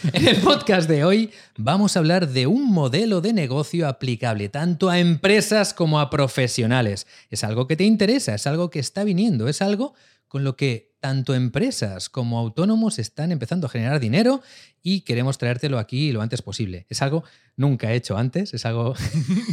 En el podcast de hoy vamos a hablar de un modelo de negocio aplicable tanto a empresas como a profesionales. Es algo que te interesa, es algo que está viniendo, es algo con lo que tanto empresas como autónomos están empezando a generar dinero y queremos traértelo aquí lo antes posible. Es algo nunca hecho antes, es algo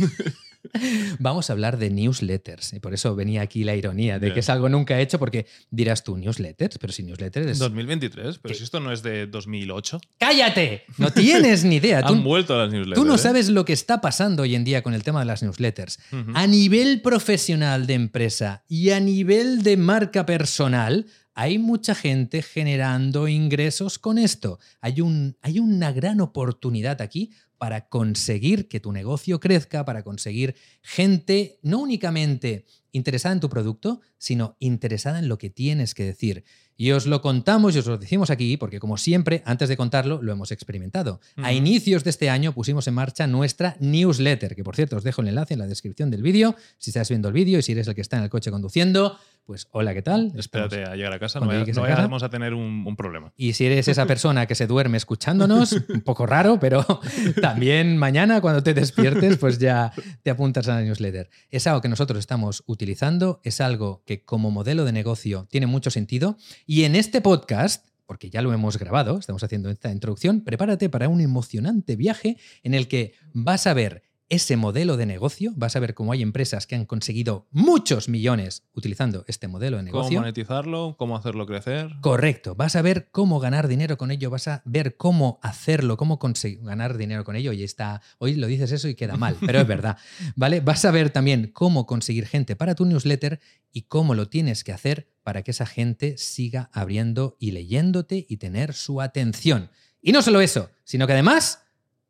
Vamos a hablar de newsletters. Y por eso venía aquí la ironía de que es algo nunca hecho, porque dirás tú, newsletters, pero si newsletters es. 2023, pero si esto no es de 2008. ¡Cállate! No tienes ni idea. Han vuelto a las newsletters. Tú no ¿eh? sabes lo que está pasando hoy en día con el tema de las newsletters. A nivel profesional de empresa y a nivel de marca personal, hay mucha gente generando ingresos con esto. Hay, un, hay una gran oportunidad aquí para conseguir que tu negocio crezca, para conseguir gente no únicamente interesada en tu producto, sino interesada en lo que tienes que decir. Y os lo contamos y os lo decimos aquí porque, como siempre, antes de contarlo, lo hemos experimentado. A inicios de este año pusimos en marcha nuestra newsletter, que por cierto os dejo el enlace en la descripción del vídeo, si estás viendo el vídeo y si eres el que está en el coche conduciendo, pues hola, ¿qué tal? Espérate a llegar a casa, no, vayamos a tener un, problema. Y si eres esa persona que se duerme escuchándonos, un poco raro, pero también mañana cuando te despiertes, pues ya te apuntas a la newsletter. Es algo que nosotros estamos utilizando, es algo que como modelo de negocio tiene mucho sentido y en este podcast, porque ya lo hemos grabado, estamos haciendo esta introducción, prepárate para un emocionante viaje en el que vas a ver ese modelo de negocio, vas a ver cómo hay empresas que han conseguido muchos millones utilizando este modelo de negocio. Cómo monetizarlo, cómo hacerlo crecer. Correcto, vas a ver cómo ganar dinero con ello, vas a ver cómo hacerlo, cómo conseguir ganar dinero con ello y está, hoy lo dices eso y queda mal, pero es verdad, ¿vale? Vas a ver también cómo conseguir gente para tu newsletter y cómo lo tienes que hacer para que esa gente siga abriendo y leyéndote y tener su atención. Y no solo eso, sino que además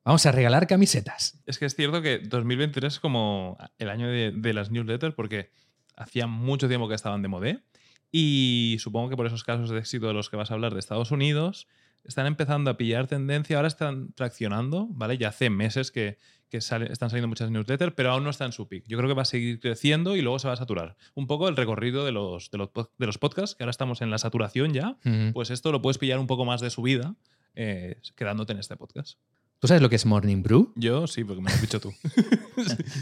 Vamos a regalar camisetas. Es que es cierto que 2023 es como el año de, las newsletters porque hacía mucho tiempo que estaban de moda y supongo que por esos casos de éxito de los que vas a hablar de Estados Unidos están empezando a pillar tendencia, ahora están traccionando, ¿vale? Ya hace meses que, están saliendo muchas newsletters, pero aún no está en su pick. Yo creo que va a seguir creciendo y luego se va a saturar. Un poco el recorrido de los, de los, podcasts, que ahora estamos en la saturación ya, pues esto lo puedes pillar un poco más de subida eh, quedándote en este podcast. ¿Tú sabes lo que es Morning Brew? Yo sí, porque me lo has dicho tú.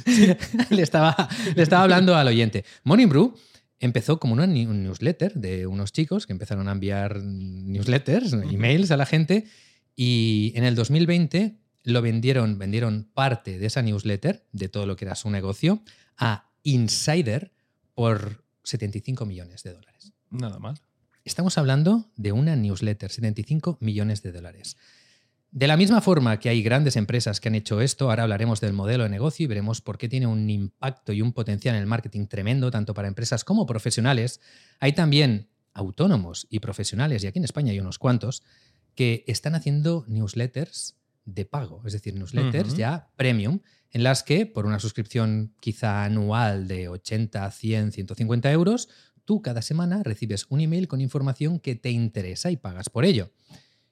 le, estaba, le estaba hablando al oyente. Morning Brew empezó como una un newsletter de unos chicos que empezaron a enviar newsletters, emails a la gente y en el 2020 lo vendieron, vendieron parte de esa newsletter, de todo lo que era su negocio, a Insider por 75 millones de dólares. Nada mal. Estamos hablando de una newsletter, 75 millones de dólares. De la misma forma que hay grandes empresas que han hecho esto, ahora hablaremos del modelo de negocio y veremos por qué tiene un impacto y un potencial en el marketing tremendo, tanto para empresas como profesionales. Hay también autónomos y profesionales, y aquí en España hay unos cuantos, que están haciendo newsletters de pago, es decir, newsletters ya premium, en las que por una suscripción quizá anual de 80, 100, 150 euros, tú cada semana recibes un email con información que te interesa y pagas por ello.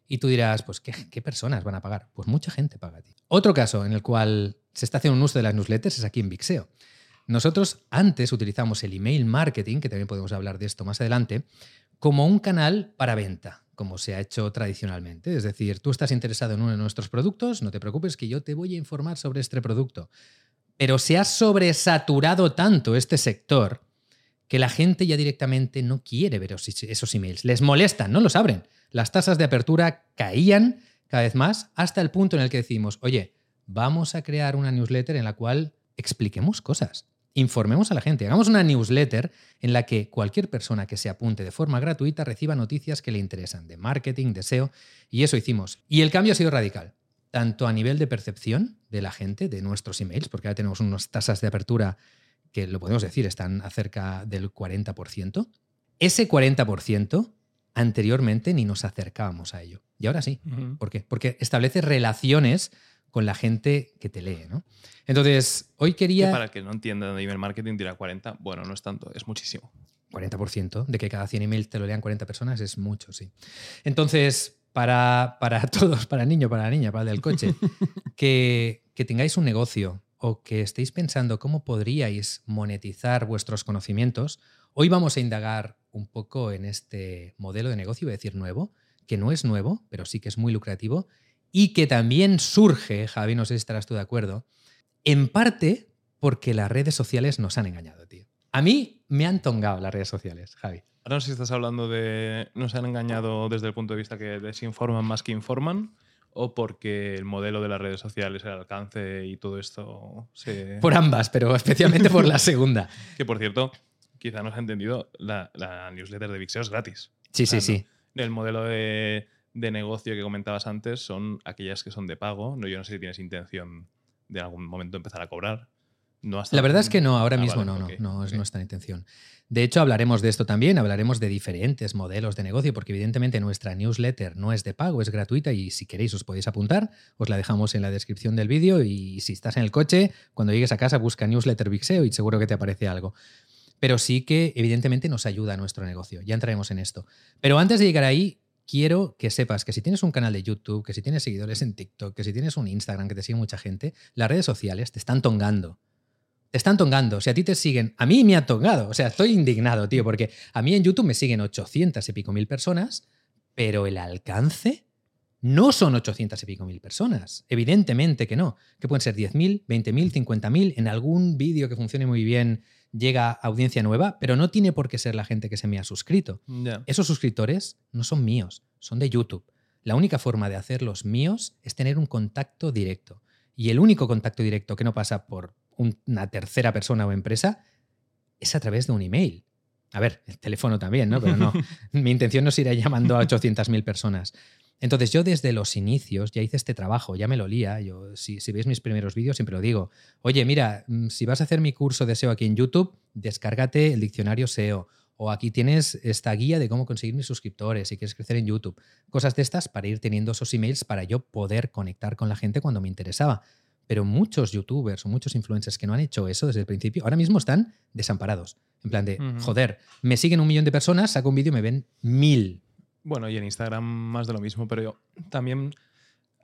Y tú dirás, pues, ¿qué, personas van a pagar? Pues mucha gente paga a ti. Otro caso en el cual se está haciendo un uso de las newsletters es aquí en Vixeo. Nosotros antes utilizamos el email marketing, que también podemos hablar de esto más adelante, como un canal para venta, como se ha hecho tradicionalmente. Es decir, tú estás interesado en uno de nuestros productos, no te preocupes que yo te voy a informar sobre este producto. Pero se ha sobresaturado tanto este sector que la gente ya directamente no quiere ver esos emails. Les molestan, no los abren las tasas de apertura caían cada vez más hasta el punto en el que decimos, oye, vamos a crear una newsletter en la cual expliquemos cosas, informemos a la gente, hagamos una newsletter en la que cualquier persona que se apunte de forma gratuita reciba noticias que le interesan de marketing, de SEO, y eso hicimos. Y el cambio ha sido radical, tanto a nivel de percepción de la gente, de nuestros emails, porque ahora tenemos unas tasas de apertura que lo podemos decir, están acerca del 40%. Ese 40% anteriormente ni nos acercábamos a ello. Y ahora sí. ¿Por qué? Porque establece relaciones con la gente que te lee, ¿no? Entonces, hoy quería... para que no entienda de email marketing, dirá 40. Bueno, no es tanto, es muchísimo. 40% de que cada 100 emails te lo lean 40 personas es mucho, sí. Entonces, para, para todos, para el niño, para la niña, para el del coche, que, que tengáis un negocio o que estéis pensando cómo podríais monetizar vuestros conocimientos, hoy vamos a indagar un poco en este modelo de negocio, voy a decir nuevo, que no es nuevo, pero sí que es muy lucrativo y que también surge, Javi, no sé si estarás tú de acuerdo, en parte porque las redes sociales nos han engañado, tío. A mí me han tongado las redes sociales, Javi. Ahora no sé si estás hablando de nos han engañado desde el punto de vista que desinforman más que informan o porque el modelo de las redes sociales, el alcance y todo esto se... Por ambas, pero especialmente por la segunda. que por cierto, quizá no se ha entendido, la, la newsletter de Vixeo es gratis. Sí, sí, sí. El modelo de, de, negocio que comentabas antes son aquellas que son de pago. No, yo no sé si tienes intención de algún momento empezar a cobrar. No la verdad es que no, ahora ah, mismo no, no, no, es nuestra intención. De hecho, hablaremos de esto también, hablaremos de diferentes modelos de negocio, porque evidentemente nuestra newsletter no es de pago, es gratuita y si queréis os podéis apuntar, os la dejamos en la descripción del vídeo y si estás en el coche, cuando llegues a casa busca newsletter Vixeo y seguro que te aparece algo. Pero sí que evidentemente nos ayuda a nuestro negocio, ya entraremos en esto. Pero antes de llegar ahí, quiero que sepas que si tienes un canal de YouTube, que si tienes seguidores en TikTok, que si tienes un Instagram que te sigue mucha gente, las redes sociales te están tongando te están tongando. Si a ti te siguen, a mí me ha tongado. O sea, estoy indignado, tío, porque a mí en YouTube me siguen 800 y pico mil personas, pero el alcance no son 800 y pico mil personas. Evidentemente que no. Que pueden ser 10.000, 20.000, 50.000. En algún vídeo que funcione muy bien llega audiencia nueva, pero no tiene por qué ser la gente que se me ha suscrito. Esos suscriptores no son míos, son de YouTube. La única forma de hacerlos míos es tener un contacto directo. Y el único contacto directo que no pasa por una tercera persona o empresa es a través de un email. A ver, el teléfono también, ¿no? Pero no, mi intención no es ir llamando a 800.000 personas. Entonces yo desde los inicios ya hice este trabajo, ya me lo lía. Yo, si, si veis mis primeros vídeos siempre lo digo. Oye, mira, mm, si vas a hacer mi curso de SEO aquí en YouTube, descárgate el diccionario SEO. O aquí tienes esta guía de cómo conseguir mis suscriptores si quieres crecer en YouTube. Cosas de estas para ir teniendo esos emails para yo poder conectar con la gente cuando me interesaba. Pero muchos youtubers o muchos influencers que no han hecho eso desde el principio, ahora mismo están desamparados. En plan de, joder, me siguen un millón de personas, saco un vídeo y me ven mil. Bueno, y en Instagram más de lo mismo, pero también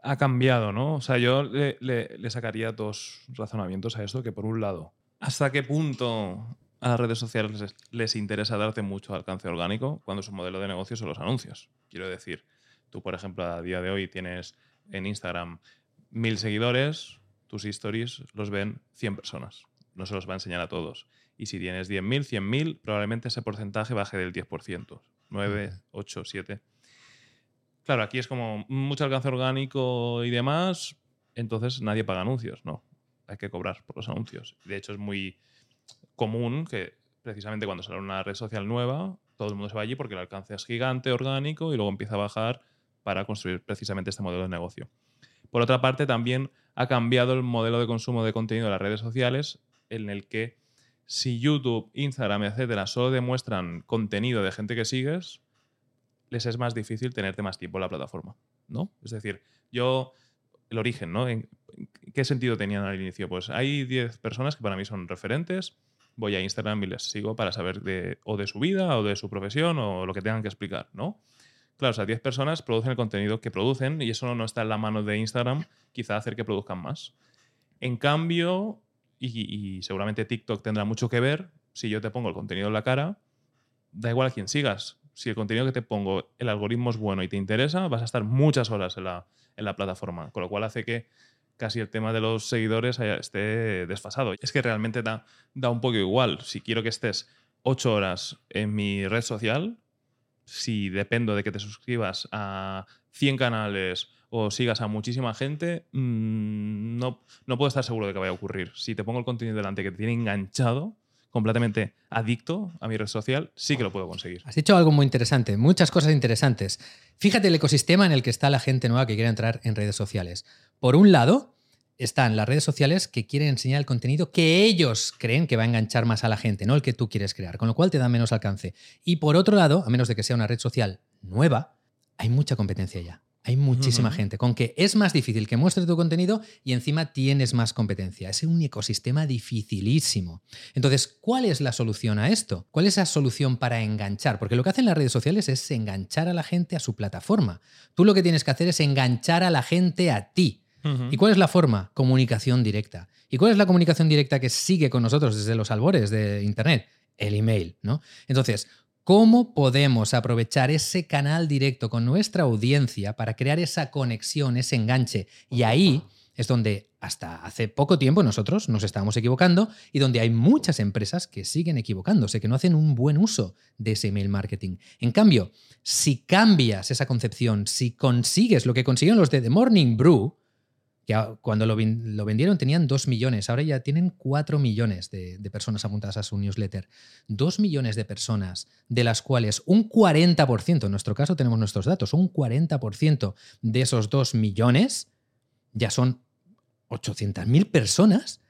ha cambiado, ¿no? O sea, yo le, sacaría dos razonamientos a esto, que por un lado, ¿hasta qué punto a las redes sociales les, les, interesa darte mucho alcance orgánico cuando su modelo de negocio son los anuncios? Quiero decir, tú, por ejemplo, a día de hoy tienes en Instagram mil seguidores, tus stories los ven 100 personas. No se los va a enseñar a todos. Y si tienes 10.000, 100.000, probablemente ese porcentaje baje del 10%. 9, 8, 7. Claro, aquí es como mucho alcance orgánico y demás, entonces nadie paga anuncios. No, hay que cobrar por los anuncios. De hecho, es muy común que precisamente cuando sale una red social nueva, todo el mundo se va allí porque el alcance es gigante, orgánico, y luego empieza a bajar para construir precisamente este modelo de negocio. Por otra parte, también ha cambiado el modelo de consumo de contenido de las redes sociales, en el que si YouTube, Instagram, etcétera, solo demuestran contenido de gente que sigues, les es más difícil tenerte más tiempo en la plataforma, ¿no? Es decir, yo, el origen, ¿no? ¿En ¿Qué sentido tenían al inicio? Pues hay 10 personas que para mí son referentes, voy a Instagram y les sigo para saber de, o de su vida o de su profesión o lo que tengan que explicar, ¿no? Claro, o sea, 10 personas producen el contenido que producen y eso no está en la mano de Instagram, quizá hacer que produzcan más. En cambio, y, seguramente TikTok tendrá mucho que ver, si yo te pongo el contenido en la cara, da igual a quién sigas. Si el contenido que te pongo, el algoritmo es bueno y te interesa, vas a estar muchas horas en la, en la plataforma, con lo cual hace que casi el tema de los seguidores esté desfasado. Es que realmente da, da un poco igual. Si quiero que estés 8 horas en mi red social, si dependo de que te suscribas a 100 canales o sigas a muchísima gente, mm, no, no puedo estar seguro de que vaya a ocurrir. Si te pongo el contenido delante que te tiene enganchado, completamente adicto a mi red social, sí que lo puedo conseguir. Has dicho algo muy interesante, muchas cosas interesantes. Fíjate el ecosistema en el que está la gente nueva que quiere entrar en redes sociales. Por un lado, están las redes sociales que quieren enseñar el contenido que ellos creen que va a enganchar más a la gente, no el que tú quieres crear, con lo cual te da menos alcance. Y por otro lado, a menos de que sea una red social nueva, hay mucha competencia ya. Hay muchísima gente, con que es más difícil que muestre tu contenido y encima tienes más competencia. Es un ecosistema dificilísimo. Entonces, ¿cuál es la solución a esto? ¿Cuál es la solución para enganchar? Porque lo que hacen las redes sociales es enganchar a la gente a su plataforma. Tú lo que tienes que hacer es enganchar a la gente a ti. ¿Y cuál es la forma? Comunicación directa. ¿Y cuál es la comunicación directa que sigue con nosotros desde los albores de Internet? El email, ¿no? Entonces, ¿Cómo podemos aprovechar ese canal directo con nuestra audiencia para crear esa conexión, ese enganche? Y ahí es donde hasta hace poco tiempo nosotros nos estábamos equivocando y donde hay muchas empresas que siguen equivocándose, que no hacen un buen uso de ese email marketing. En cambio, si cambias esa concepción, si consigues lo que consiguieron los de The Morning Brew, que cuando lo, vendieron tenían 2 millones, ahora ya tienen 4 millones de, personas apuntadas a su newsletter. 2 millones de personas, de las cuales un 40%, en nuestro caso tenemos nuestros datos, un 40% de esos 2 millones ya son 800.000 personas,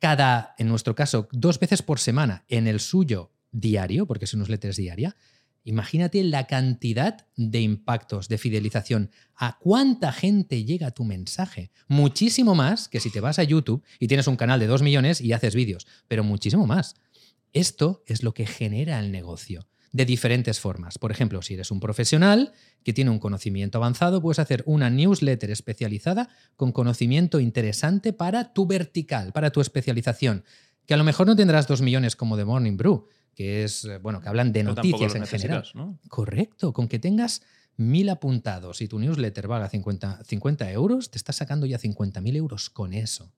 cada, en nuestro caso, dos veces por semana, en el suyo diario, porque su newsletter es diaria, Imagínate la cantidad de impactos de fidelización. ¿A cuánta gente llega tu mensaje? Muchísimo más que si te vas a YouTube y tienes un canal de 2 millones y haces vídeos, pero muchísimo más. Esto es lo que genera el negocio de diferentes formas. Por ejemplo, si eres un profesional que tiene un conocimiento avanzado, puedes hacer una newsletter especializada con conocimiento interesante para tu vertical, para tu especialización, que a lo mejor no tendrás 2 millones como de Morning Brew, que es, eh, bueno, que hablan de noticias en general. Correcto, con que tengas mil apuntados y tu newsletter valga 50, 50 euros, te estás sacando ya 50.000 euros con eso.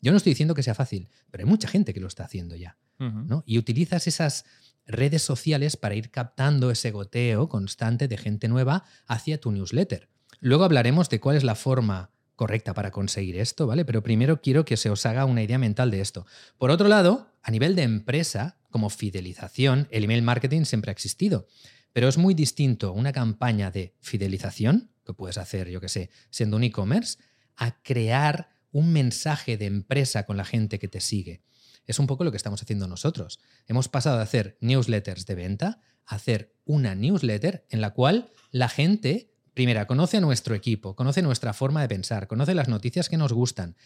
Yo no estoy diciendo que sea fácil, pero hay mucha gente que lo está haciendo ya. ¿no? Y utilizas esas redes sociales para ir captando ese goteo constante de gente nueva hacia tu newsletter. Luego hablaremos de cuál es la forma correcta para conseguir esto, ¿vale? Pero primero quiero que se os haga una idea mental de esto. Por otro lado, a nivel de empresa, como fidelización, el email marketing siempre ha existido. Pero es muy distinto una campaña de fidelización, que puedes hacer, yo que sé, siendo un e-commerce, a crear un mensaje de empresa con la gente que te sigue. Es un poco lo que estamos haciendo nosotros. Hemos pasado de hacer newsletters de venta a hacer una newsletter en la cual la gente Primera, conoce a nuestro equipo, conoce nuestra forma de pensar, conoce las noticias que nos gustan.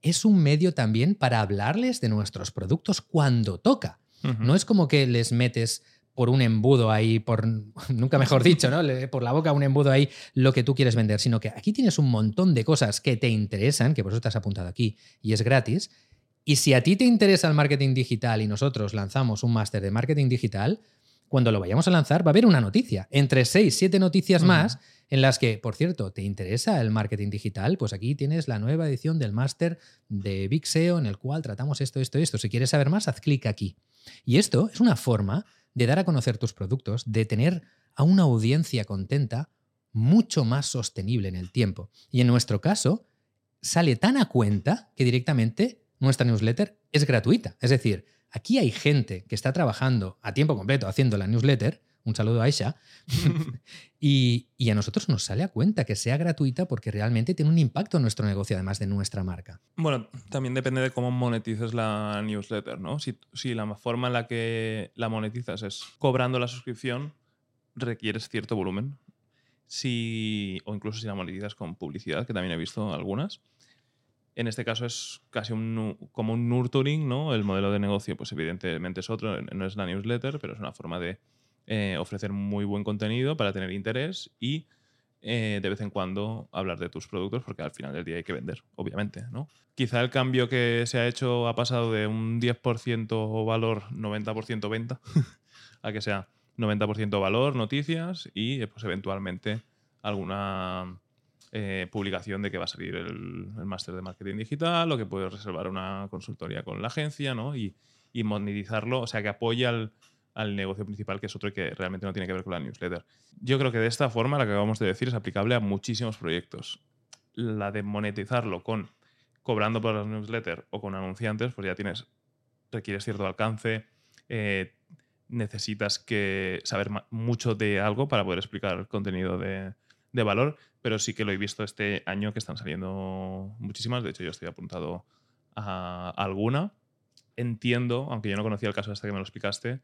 Es un medio también para hablarles de nuestros productos cuando toca. No es como que les metes por un embudo ahí, por nunca mejor dicho, ¿no? Por la boca un embudo ahí lo que tú quieres vender, sino que aquí tienes un montón de cosas que te interesan, que por eso te has apuntado aquí y es gratis. Y si a ti te interesa el marketing digital y nosotros lanzamos un máster de marketing digital, cuando lo vayamos a lanzar va a haber una noticia, entre seis, siete noticias más en las que, por cierto, ¿te interesa el marketing digital? Pues aquí tienes la nueva edición del máster de Big SEO en el cual tratamos esto, esto, esto. Si quieres saber más, haz clic aquí. Y esto es una forma de dar a conocer tus productos, de tener a una audiencia contenta mucho más sostenible en el tiempo. Y en nuestro caso, sale tan a cuenta que directamente nuestra newsletter es gratuita. Es decir, aquí hay gente que está trabajando a tiempo completo haciendo la newsletter un saludo a Aisha, y, a nosotros nos sale a cuenta que sea gratuita porque realmente tiene un impacto en nuestro negocio, además de nuestra marca. Bueno, también depende de cómo monetices la newsletter, ¿no? Si, si la forma en la que la monetizas es cobrando la suscripción, requieres cierto volumen. Si, o incluso si la monetizas con publicidad, que también he visto algunas. En este caso es casi un, como un nurturing, ¿no? El modelo de negocio, pues evidentemente es otro, no es la newsletter, pero es una forma de eh, ofrecer muy buen contenido para tener interés y eh, de vez en cuando hablar de tus productos porque al final del día hay que vender, obviamente. ¿no? Quizá el cambio que se ha hecho ha pasado de un 10% valor, 90% venta, a que sea 90% valor, noticias y pues eventualmente alguna eh, publicación de que va a salir el, máster de marketing digital o que puedes reservar una consultoría con la agencia ¿no? y, monetizarlo, o sea, que apoya al negocio principal, que es otro que realmente no tiene que ver con la newsletter. Yo creo que de esta forma, la que acabamos de decir, es aplicable a muchísimos proyectos. La de monetizarlo con cobrando por las newsletters o con anunciantes, pues ya tienes, requieres cierto alcance, eh, necesitas que saber mucho de algo para poder explicar contenido de, de valor, pero sí que lo he visto este año que están saliendo muchísimas. De hecho, yo estoy apuntado a alguna. Entiendo, aunque yo no conocía el caso hasta que me lo explicaste,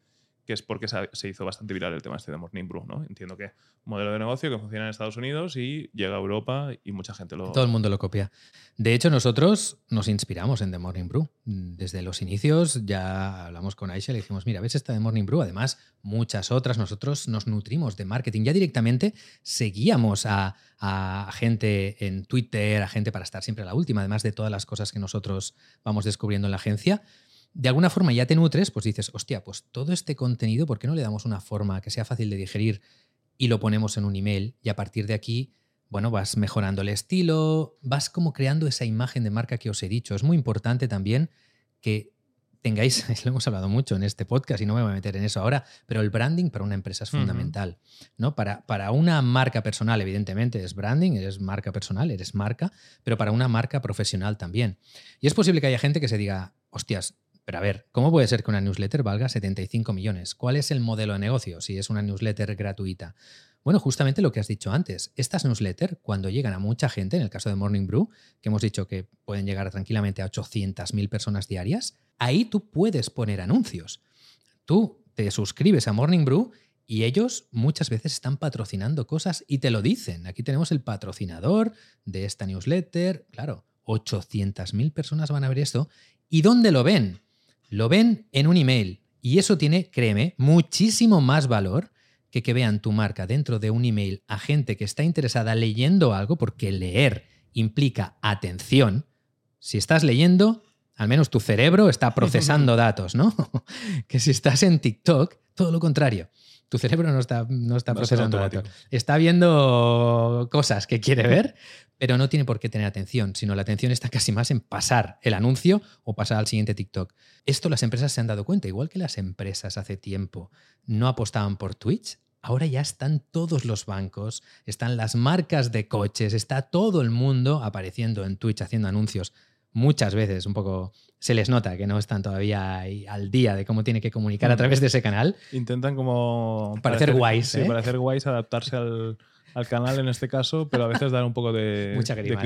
que es porque se hizo bastante viral el tema este de Morning Brew, ¿no? Entiendo que modelo de negocio que funciona en Estados Unidos y llega a Europa y mucha gente lo... Todo el mundo lo copia. De hecho, nosotros nos inspiramos en The Morning Brew. Desde los inicios ya hablamos con Aisha y le dijimos, mira, ¿ves esta de Morning Brew? Además, muchas otras. Nosotros nos nutrimos de marketing. Ya directamente seguíamos a, a gente en Twitter, a gente para estar siempre a la última, además de todas las cosas que nosotros vamos descubriendo en la agencia. De alguna forma ya te nutres, pues dices, hostia, pues todo este contenido, ¿por qué no le damos una forma que sea fácil de digerir y lo ponemos en un email? Y a partir de aquí, bueno, vas mejorando el estilo, vas como creando esa imagen de marca que os he dicho. Es muy importante también que tengáis, lo hemos hablado mucho en este podcast y no me voy a meter en eso ahora, pero el branding para una empresa es fundamental. ¿no? Para, para una marca personal, evidentemente, es branding, eres marca personal, eres marca, pero para una marca profesional también. Y es posible que haya gente que se diga, hostias, pero a ver, ¿cómo puede ser que una newsletter valga 75 millones? ¿Cuál es el modelo de negocio si es una newsletter gratuita? Bueno, justamente lo que has dicho antes. Estas newsletters, cuando llegan a mucha gente, en el caso de Morning Brew, que hemos dicho que pueden llegar tranquilamente a 800.000 personas diarias, ahí tú puedes poner anuncios. Tú te suscribes a Morning Brew y ellos muchas veces están patrocinando cosas y te lo dicen. Aquí tenemos el patrocinador de esta newsletter. Claro, 800.000 personas van a ver esto. ¿Y dónde lo ven? Lo ven en un email. Y eso tiene, créeme, muchísimo más valor que que vean tu marca dentro de un email a gente que está interesada leyendo algo, porque leer implica atención. Si estás leyendo, al menos tu cerebro está procesando datos, ¿no? que si estás en TikTok, todo lo contrario. Tu cerebro no está, no está procesando datos. Está viendo cosas que quiere ver, pero no tiene por qué tener atención, sino la atención está casi más en pasar el anuncio o pasar al siguiente TikTok. Esto las empresas se han dado cuenta, igual que las empresas hace tiempo no apostaban por Twitch, ahora ya están todos los bancos, están las marcas de coches, está todo el mundo apareciendo en Twitch haciendo anuncios. Muchas veces un poco se les nota que no están todavía al día de cómo tiene que comunicar a mm. través de ese canal. Intentan como... Parecer, guays. Sí, ¿eh? parecer guays, adaptarse al, al canal en este caso, pero a veces dar un poco de, Mucha grima,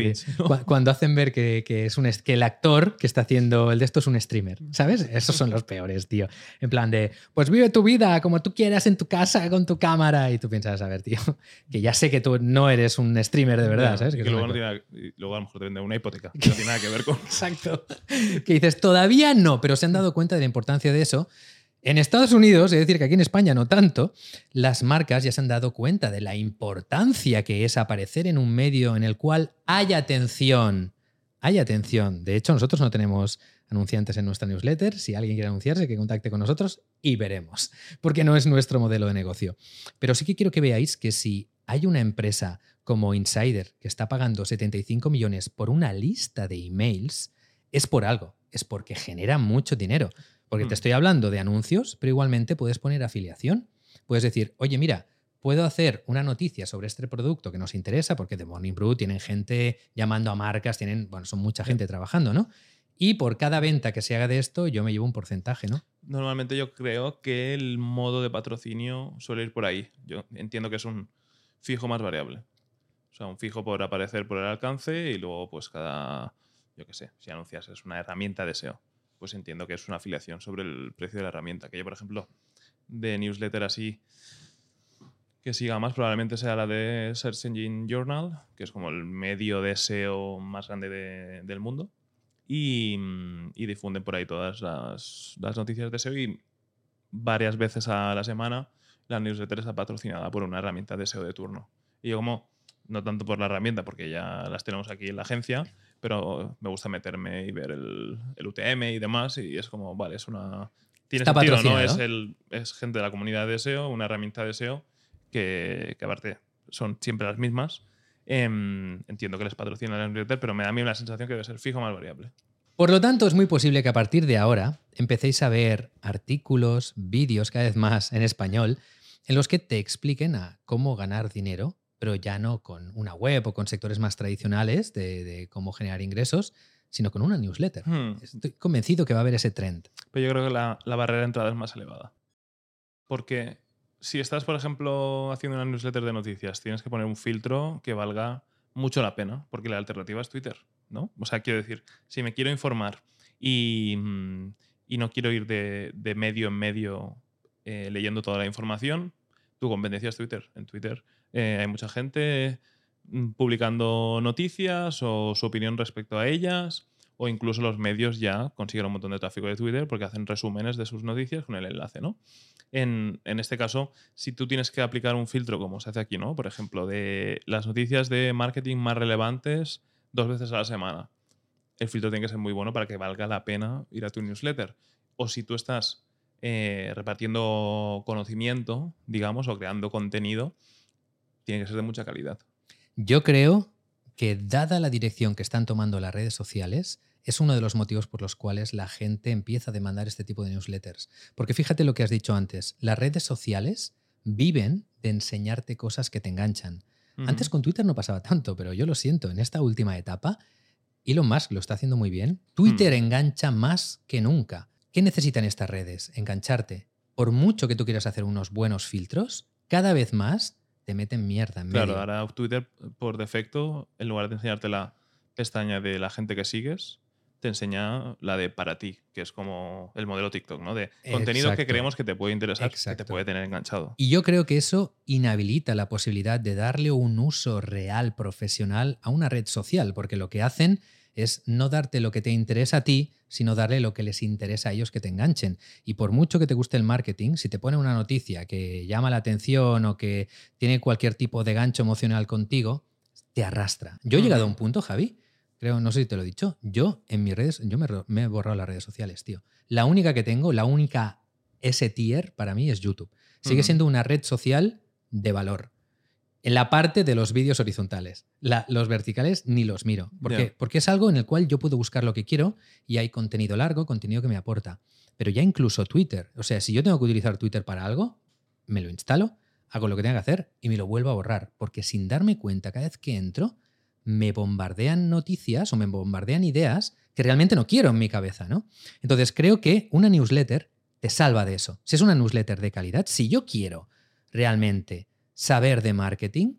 Cuando hacen ver que, es un, que el actor que está haciendo el de esto es un streamer, ¿sabes? Esos son los peores, tío. En plan de, pues vive tu vida como tú quieras en tu casa con tu cámara y tú piensas, a ver, tío, que ya sé que tú no eres un streamer de verdad, ¿sabes? Que, luego, no tiene, luego, a lo mejor te vende una hipoteca, que no tiene nada que ver con... Exacto. Que dices, todavía no, pero se han dado cuenta de la importancia de eso en Estados Unidos, es decir, que aquí en España no tanto, las marcas ya se han dado cuenta de la importancia que es aparecer en un medio en el cual hay atención. Hay atención. De hecho, nosotros no tenemos anunciantes en nuestra newsletter. Si alguien quiere anunciarse, que contacte con nosotros y veremos, porque no es nuestro modelo de negocio. Pero sí que quiero que veáis que si hay una empresa como Insider que está pagando 75 millones por una lista de emails, es por algo, es porque genera mucho dinero. Porque te mm. estoy hablando de anuncios, pero igualmente puedes poner afiliación. Puedes decir, oye, mira, puedo hacer una noticia sobre este producto que nos interesa, porque de Morning Brew tienen gente llamando a marcas, tienen, bueno, son mucha gente trabajando, ¿no? Y por cada venta que se haga de esto, yo me llevo un porcentaje, ¿no? Normalmente yo creo que el modo de patrocinio suele ir por ahí. Yo entiendo que es un fijo más variable. O sea, un fijo por aparecer por el alcance y luego, pues cada, yo qué sé, si anuncias es una herramienta de SEO pues entiendo que es una afiliación sobre el precio de la herramienta. Que yo, por ejemplo, de newsletter así que siga más, probablemente sea la de Search Engine Journal, que es como el medio de SEO más grande del mundo. Y, difunden por ahí todas las, noticias de SEO y varias veces a la semana la newsletter está patrocinada por una herramienta de SEO de turno. Y yo como, no tanto por la herramienta, porque ya las tenemos aquí en la agencia, pero me gusta meterme y ver el, UTM y demás, y es como, vale, es una... Tiene sentido, ¿no? Es, el, es gente de la comunidad de SEO, una herramienta de SEO que, que aparte son siempre las mismas. Em, entiendo que les patrocina el newsletter, pero me da a mí la sensación que debe ser fijo más variable. Por lo tanto, es muy posible que a partir de ahora empecéis a ver artículos, vídeos cada vez más en español, en los que te expliquen a cómo ganar dinero pero ya no con una web o con sectores más tradicionales de, cómo generar ingresos, sino con una newsletter. Hmm. Estoy convencido que va a haber ese trend. Pero yo creo que la, barrera de entrada es más elevada. Porque si estás, por ejemplo, haciendo una newsletter de noticias, tienes que poner un filtro que valga mucho la pena, porque la alternativa es Twitter, ¿no? O sea, quiero decir, si me quiero informar y, mm, no quiero ir de, medio en medio eh, leyendo toda la información, tu competencia Twitter. En Twitter eh, hay mucha gente mm, publicando noticias o su opinión respecto a ellas, o incluso los medios ya consiguen un montón de tráfico de Twitter porque hacen resúmenes de sus noticias con el enlace, ¿no? En, este caso, si tú tienes que aplicar un filtro como se hace aquí, ¿no? Por ejemplo, de las noticias de marketing más relevantes dos veces a la semana. El filtro tiene que ser muy bueno para que valga la pena ir a tu newsletter. o si tú estás eh, repartiendo conocimiento, digamos, o creando contenido, tiene que ser de mucha calidad. Yo creo que dada la dirección que están tomando las redes sociales, es uno de los motivos por los cuales la gente empieza a demandar este tipo de newsletters. Porque fíjate lo que has dicho antes, las redes sociales viven de enseñarte cosas que te enganchan. Antes con Twitter no pasaba tanto, pero yo lo siento, en esta última etapa, Elon Musk lo está haciendo muy bien. Twitter mm. engancha más que nunca. ¿Qué necesitan estas redes? Engancharte. Por mucho que tú quieras hacer unos buenos filtros, cada vez más te meten mierda en Claro, ahora Twitter por defecto, en lugar de enseñarte la pestaña de la gente que sigues, te enseña la de para ti, que es como el modelo TikTok, ¿no? De contenido que creemos que te puede interesar, que te puede tener enganchado. Y yo creo que eso inhabilita la posibilidad de darle un uso real, profesional a una red social, porque lo que hacen es no darte lo que te interesa a ti, sino darle lo que les interesa a ellos que te enganchen. Y por mucho que te guste el marketing, si te pone una noticia que llama la atención o que tiene cualquier tipo de gancho emocional contigo, te arrastra. Yo he llegado a un punto, Javi, creo, no sé si te lo he dicho, yo en mis redes, yo me, he borrado las redes sociales, tío. La única que tengo, la única S tier para mí es YouTube. Sigue siendo una red social de valor. En la parte de los vídeos horizontales. los verticales ni los miro. Porque, porque es algo en el cual yo puedo buscar lo que quiero y hay contenido largo, contenido que me aporta. Pero ya incluso Twitter. O sea, si yo tengo que utilizar Twitter para algo, me lo instalo, hago lo que tenga que hacer y me lo vuelvo a borrar. Porque sin darme cuenta, cada vez que entro, me bombardean noticias o me bombardean ideas que realmente no quiero en mi cabeza, ¿no? Entonces creo que una newsletter te salva de eso. Si es una newsletter de calidad, si yo quiero realmente saber de marketing,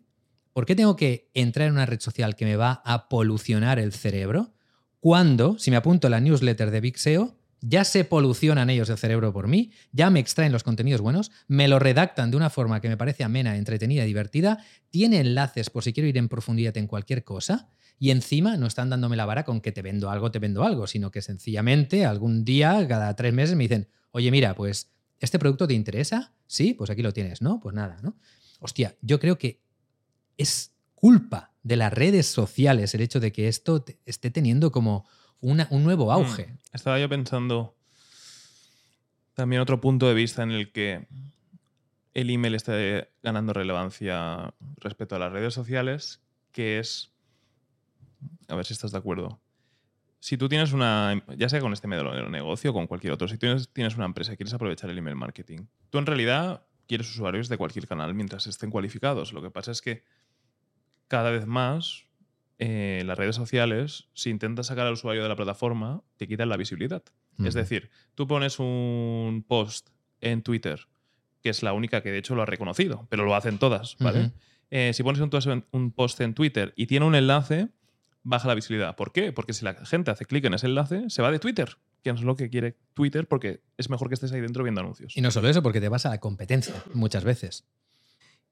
¿por qué tengo que entrar en una red social que me va a polucionar el cerebro cuando, si me apunto a la newsletter de Big SEO, ya se polucionan ellos el cerebro por mí, ya me extraen los contenidos buenos, me lo redactan de una forma que me parece amena, entretenida, divertida, tiene enlaces por si quiero ir en profundidad en cualquier cosa, y encima no están dándome la vara con que te vendo algo, te vendo algo, sino que sencillamente algún día, cada tres meses, me dicen, oye, mira, pues, ¿este producto te interesa? Sí, pues aquí lo tienes, ¿no? Pues nada, ¿no? Hostia, yo creo que es culpa de las redes sociales el hecho de que esto esté teniendo como un nuevo mm. auge. Estaba yo pensando también otro punto de vista en el que el email está ganando relevancia respecto a las redes sociales, que es, a ver si estás de acuerdo, si tú tienes una, ya sea con este medio de negocio o con cualquier otro, si tienes, tienes una empresa y quieres aprovechar el email marketing, tú en realidad quieres usuarios de cualquier canal mientras estén cualificados. Lo que pasa es que cada vez más eh, las redes sociales, si intentas sacar al usuario de la plataforma, te quitan la visibilidad. Es decir, tú pones un post en Twitter, que es la única que de hecho lo ha reconocido, pero lo hacen todas, ¿vale? Eh, si pones un, un post en Twitter y tiene un enlace, baja la visibilidad. ¿Por qué? Porque si la gente hace clic en ese enlace, se va de Twitter, que es lo que quiere Twitter, porque es mejor que estés ahí dentro viendo anuncios. Y no solo eso, porque te vas a la competencia muchas veces.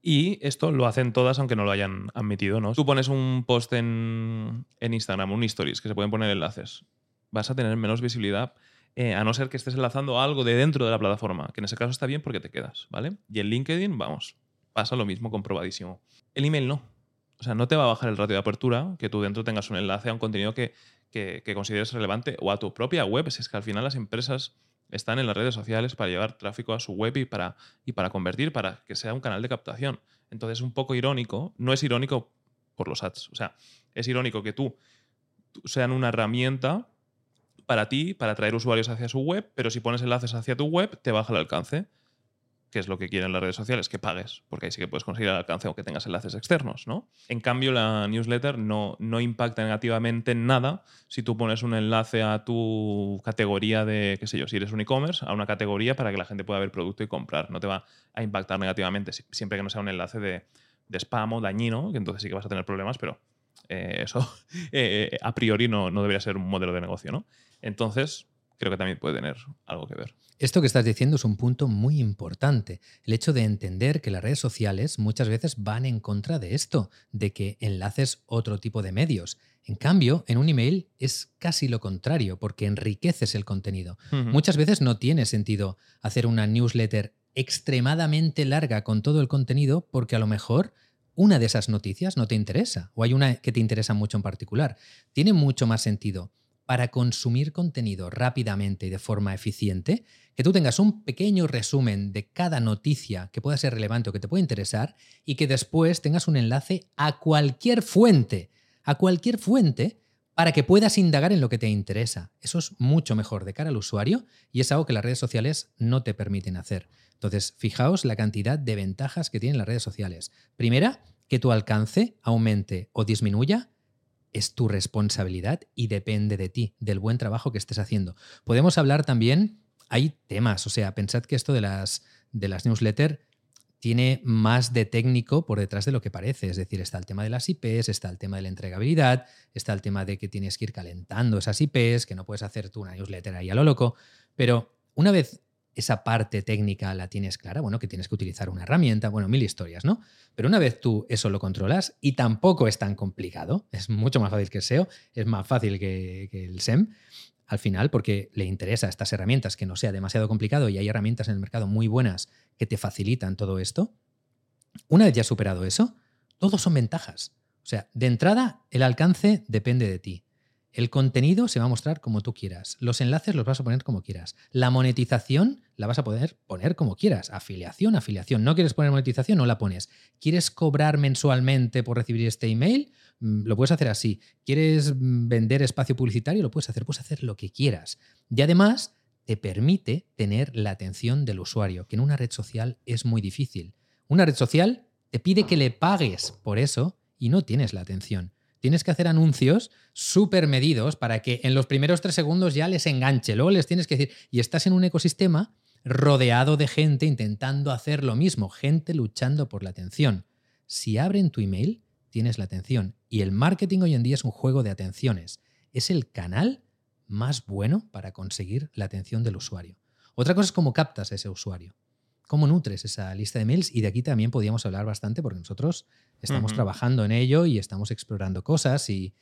Y esto lo hacen todas, aunque no lo hayan admitido, ¿no? Tú pones un post en, Instagram, un stories, que se pueden poner enlaces. Vas a tener menos visibilidad, eh, a no ser que estés enlazando algo de dentro de la plataforma, que en ese caso está bien porque te quedas, ¿vale? Y en LinkedIn, vamos, pasa lo mismo, comprobadísimo. El email no. O sea, no te va a bajar el ratio de apertura, que tú dentro tengas un enlace a un contenido que, que, consideres relevante o a tu propia web. Si es que al final las empresas están en las redes sociales para llevar tráfico a su web y para, y para convertir, para que sea un canal de captación. Entonces, es un poco irónico, no es irónico por los ads, o sea, es irónico que tú, sean una herramienta para ti, para atraer usuarios hacia su web, pero si pones enlaces hacia tu web, te baja el alcance que es lo que quieren las redes sociales, que pagues, porque ahí sí que puedes conseguir el alcance aunque tengas enlaces externos, ¿no? En cambio, la newsletter no, no impacta negativamente en nada si tú pones un enlace a tu categoría de, qué sé yo, si eres un e-commerce, a una categoría para que la gente pueda ver producto y comprar. No te va a impactar negativamente, siempre que no sea un enlace de, spam o dañino, que entonces sí que vas a tener problemas, pero eh, eso eh, a priori no, no debería ser un modelo de negocio, ¿no? Entonces, creo que también puede tener algo que ver. Esto que estás diciendo es un punto muy importante, el hecho de entender que las redes sociales muchas veces van en contra de esto, de que enlaces otro tipo de medios. En cambio, en un email es casi lo contrario, porque enriqueces el contenido. Muchas veces no tiene sentido hacer una newsletter extremadamente larga con todo el contenido, porque a lo mejor una de esas noticias no te interesa, o hay una que te interesa mucho en particular. Tiene mucho más sentido para consumir contenido rápidamente y de forma eficiente, que tú tengas un pequeño resumen de cada noticia que pueda ser relevante o que te pueda interesar y que después tengas un enlace a cualquier fuente, a cualquier fuente para que puedas indagar en lo que te interesa. Eso es mucho mejor de cara al usuario y es algo que las redes sociales no te permiten hacer. Entonces, fijaos la cantidad de ventajas que tienen las redes sociales. Primera, que tu alcance aumente o disminuya es tu responsabilidad y depende de ti, del buen trabajo que estés haciendo. Podemos hablar también, hay temas, o sea, pensad que esto de las, de las newsletters tiene más de técnico por detrás de lo que parece. Es decir, está el tema de las IPs, está el tema de la entregabilidad, está el tema de que tienes que ir calentando esas IPs, que no puedes hacer tú una newsletter ahí a lo loco. Pero una vez esa parte técnica la tienes clara, bueno, que tienes que utilizar una herramienta, bueno, mil historias, ¿no? Pero una vez tú eso lo controlas y tampoco es tan complicado, es mucho más fácil que el SEO, es más fácil que, el SEM, al final, porque le interesa estas herramientas que no sea demasiado complicado y hay herramientas en el mercado muy buenas que te facilitan todo esto. Una vez ya superado eso, todos son ventajas. O sea, de entrada, el alcance depende de ti. El contenido se va a mostrar como tú quieras. Los enlaces los vas a poner como quieras. La monetización la vas a poder poner como quieras. Afiliación, afiliación. ¿No quieres poner monetización? No la pones. ¿Quieres cobrar mensualmente por recibir este email? Mm, lo puedes hacer así. ¿Quieres mm, vender espacio publicitario? Lo puedes hacer. Puedes hacer lo que quieras. Y además te permite tener la atención del usuario, que en una red social es muy difícil. Una red social te pide que le pagues por eso y no tienes la atención tienes que hacer anuncios súper medidos para que en los primeros tres segundos ya les enganche. Luego les tienes que decir, y estás en un ecosistema rodeado de gente intentando hacer lo mismo, gente luchando por la atención. Si abren tu email, tienes la atención. Y el marketing hoy en día es un juego de atenciones. Es el canal más bueno para conseguir la atención del usuario. Otra cosa es cómo captas a ese usuario cómo nutres esa lista de mails y de aquí también podríamos hablar bastante porque nosotros estamos trabajando en ello y estamos explorando cosas y,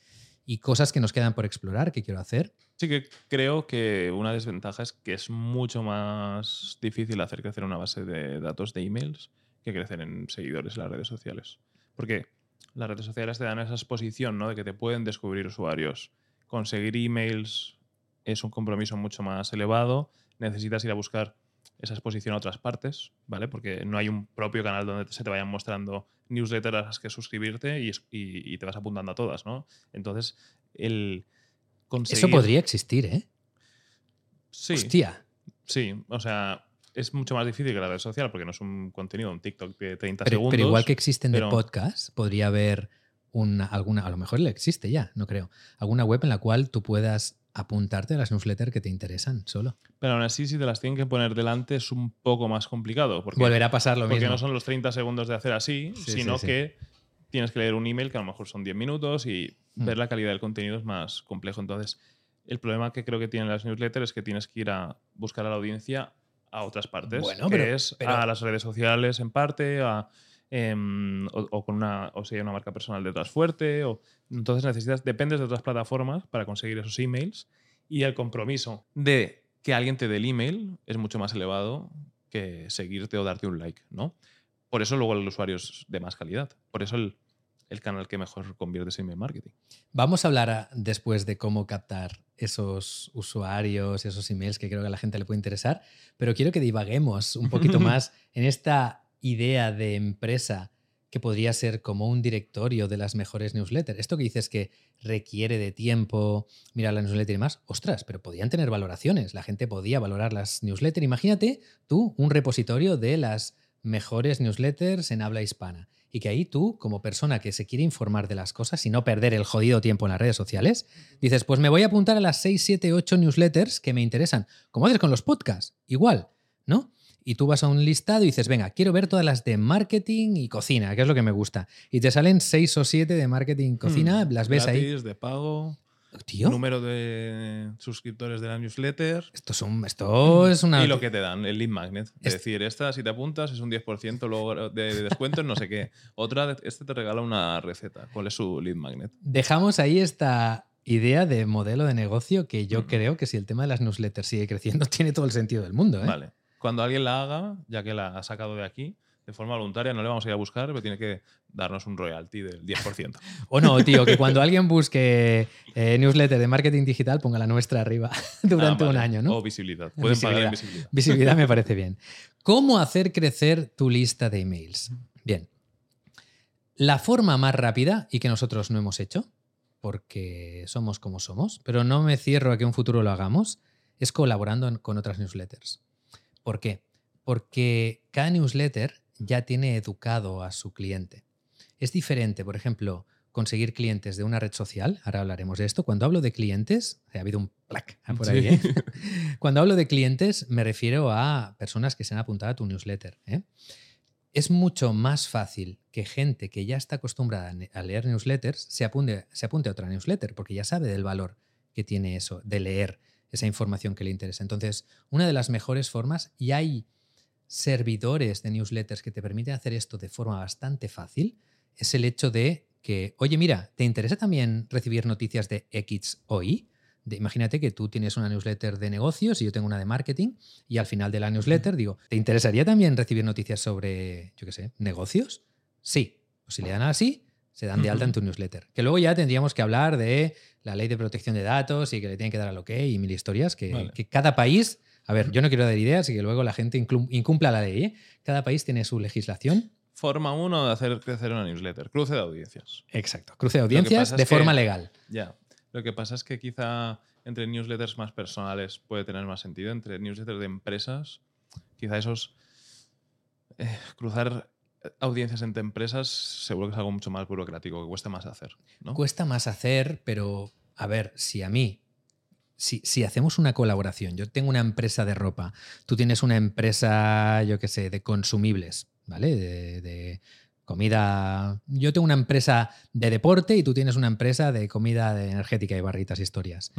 cosas que nos quedan por explorar que quiero hacer. Sí que creo que una desventaja es que es mucho más difícil hacer crecer una base de datos de emails que crecer en seguidores en las redes sociales. Porque las redes sociales te dan esa exposición ¿no? de que te pueden descubrir usuarios. Conseguir emails es un compromiso mucho más elevado. Necesitas ir a buscar esa exposición a otras partes, ¿vale? Porque no hay un propio canal donde se te vayan mostrando newsletters a las que suscribirte y, te vas apuntando a todas, ¿no? Entonces, el conseguir... Eso podría existir, ¿eh? Sí. Hostia. Sí, o sea, es mucho más difícil que la red social porque no es un contenido, un TikTok de 30 segundos. Pero igual que existen de podcast, podría haber una, alguna, a lo mejor le existe ya, no creo, alguna web en la cual tú puedas apuntarte a las newsletters que te interesan solo. Pero aún así, si te las tienen que poner delante, es un poco más complicado. Porque, Volverá a pasar lo mismo. Porque no son los 30 segundos de hacer así, sino que tienes que leer un email que a lo mejor son 10 minutos y ver la calidad del contenido es más complejo. Entonces, el problema que creo que tienen las newsletters es que tienes que ir a buscar a la audiencia a otras partes. Bueno, que es a las redes sociales en parte, a Em, o, con una, o sea, una marca personal detrás fuerte. O, entonces necesitas, dependes de otras plataformas para conseguir esos emails y el compromiso de que alguien te dé el email es mucho más elevado que seguirte o darte un like, ¿no? Por eso luego el usuario es de más calidad. Por eso el, el canal que mejor convierte es email marketing. Vamos a hablar después de cómo captar esos usuarios, esos emails que creo que a la gente le puede interesar, pero quiero que divaguemos un poquito más en esta idea de empresa que podría ser como un directorio de las mejores newsletters. Esto que dices que requiere de tiempo, mirar la newsletter y más, ostras, pero podían tener valoraciones, la gente podía valorar las newsletters. Imagínate tú un repositorio de las mejores newsletters en habla hispana y que ahí tú, como persona que se quiere informar de las cosas y no perder el jodido tiempo en las redes sociales, dices, pues me voy a apuntar a las 6, 7, 8 newsletters que me interesan, como haces con los podcasts, igual, ¿no? y tú vas a un listado y dices, venga, quiero ver todas las de marketing y cocina, que es lo que me gusta. Y te salen seis o siete de marketing y cocina, hmm, las ves ahí. de pago. ¿Tío? Número de suscriptores de la newsletter. Esto es, esto es una. Y lo que te dan, el lead magnet. Es decir, esta, si te apuntas, es un 10% luego de descuento en no sé qué. Otra, este te regala una receta. ¿Cuál es su lead magnet? Dejamos ahí esta idea de modelo de negocio que yo creo que si el tema de las newsletters sigue creciendo, tiene todo el sentido del mundo. ¿eh? Vale cuando alguien la haga, ya que la ha sacado de aquí, de forma voluntaria, no le vamos a ir a buscar, pero tiene que darnos un royalty del 10%. o no, tío, que cuando alguien busque eh, newsletter de marketing digital, ponga la nuestra arriba durante Ah, un año, ¿no? O visibilidad. Pueden Visibilidad. pagar en visibilidad. Visibilidad me parece bien. ¿Cómo hacer crecer tu lista de emails? Bien. La forma más rápida y que nosotros no hemos hecho, porque somos como somos, pero no me cierro a que en un futuro lo hagamos, es colaborando con otras newsletters. ¿Por qué? Porque cada newsletter ya tiene educado a su cliente. Es diferente, por ejemplo, conseguir clientes de una red social, ahora hablaremos de esto. Cuando hablo de clientes, ha habido un plac por ahí, Sí. ¿eh? Cuando hablo de clientes, me refiero a personas que se han apuntado a tu newsletter. ¿eh? Es mucho más fácil que gente que ya está acostumbrada a leer newsletters se apunte, se apunte a otra newsletter, porque ya sabe del valor que tiene eso, de leer esa información que le interesa. Entonces, una de las mejores formas, y hay servidores de newsletters que te permiten hacer esto de forma bastante fácil, es el hecho de que, oye, mira, ¿te interesa también recibir noticias de X o Y? De- imagínate que tú tienes una newsletter de negocios y yo tengo una de marketing y al final de la newsletter digo, ¿te interesaría también recibir noticias sobre, yo qué sé, negocios? Sí. Pues si le dan así, se dan de alta en tu newsletter. Que luego ya tendríamos que hablar de la ley de protección de datos y que le tienen que dar al OK y mil historias, que, Vale. que cada país, a ver, yo no quiero dar ideas y que luego la gente incumpla la ley. ¿eh? Cada país tiene su legislación. Forma uno de hacer crecer una newsletter. Cruce de audiencias. Exacto. Cruce de audiencias de que- forma legal. Ya. Lo que pasa es que quizá entre newsletters más personales puede tener más sentido. Entre newsletters de empresas, quizá esos. eh, cruzar audiencias entre empresas seguro que es algo mucho más burocrático, que cuesta más hacer. ¿no? Cuesta más hacer, pero a ver, si a mí, si, si hacemos una colaboración, yo tengo una empresa de ropa, tú tienes una empresa, yo qué sé, de consumibles, ¿vale? De, de comida. Yo tengo una empresa de deporte y tú tienes una empresa de comida de energética y barritas, historias.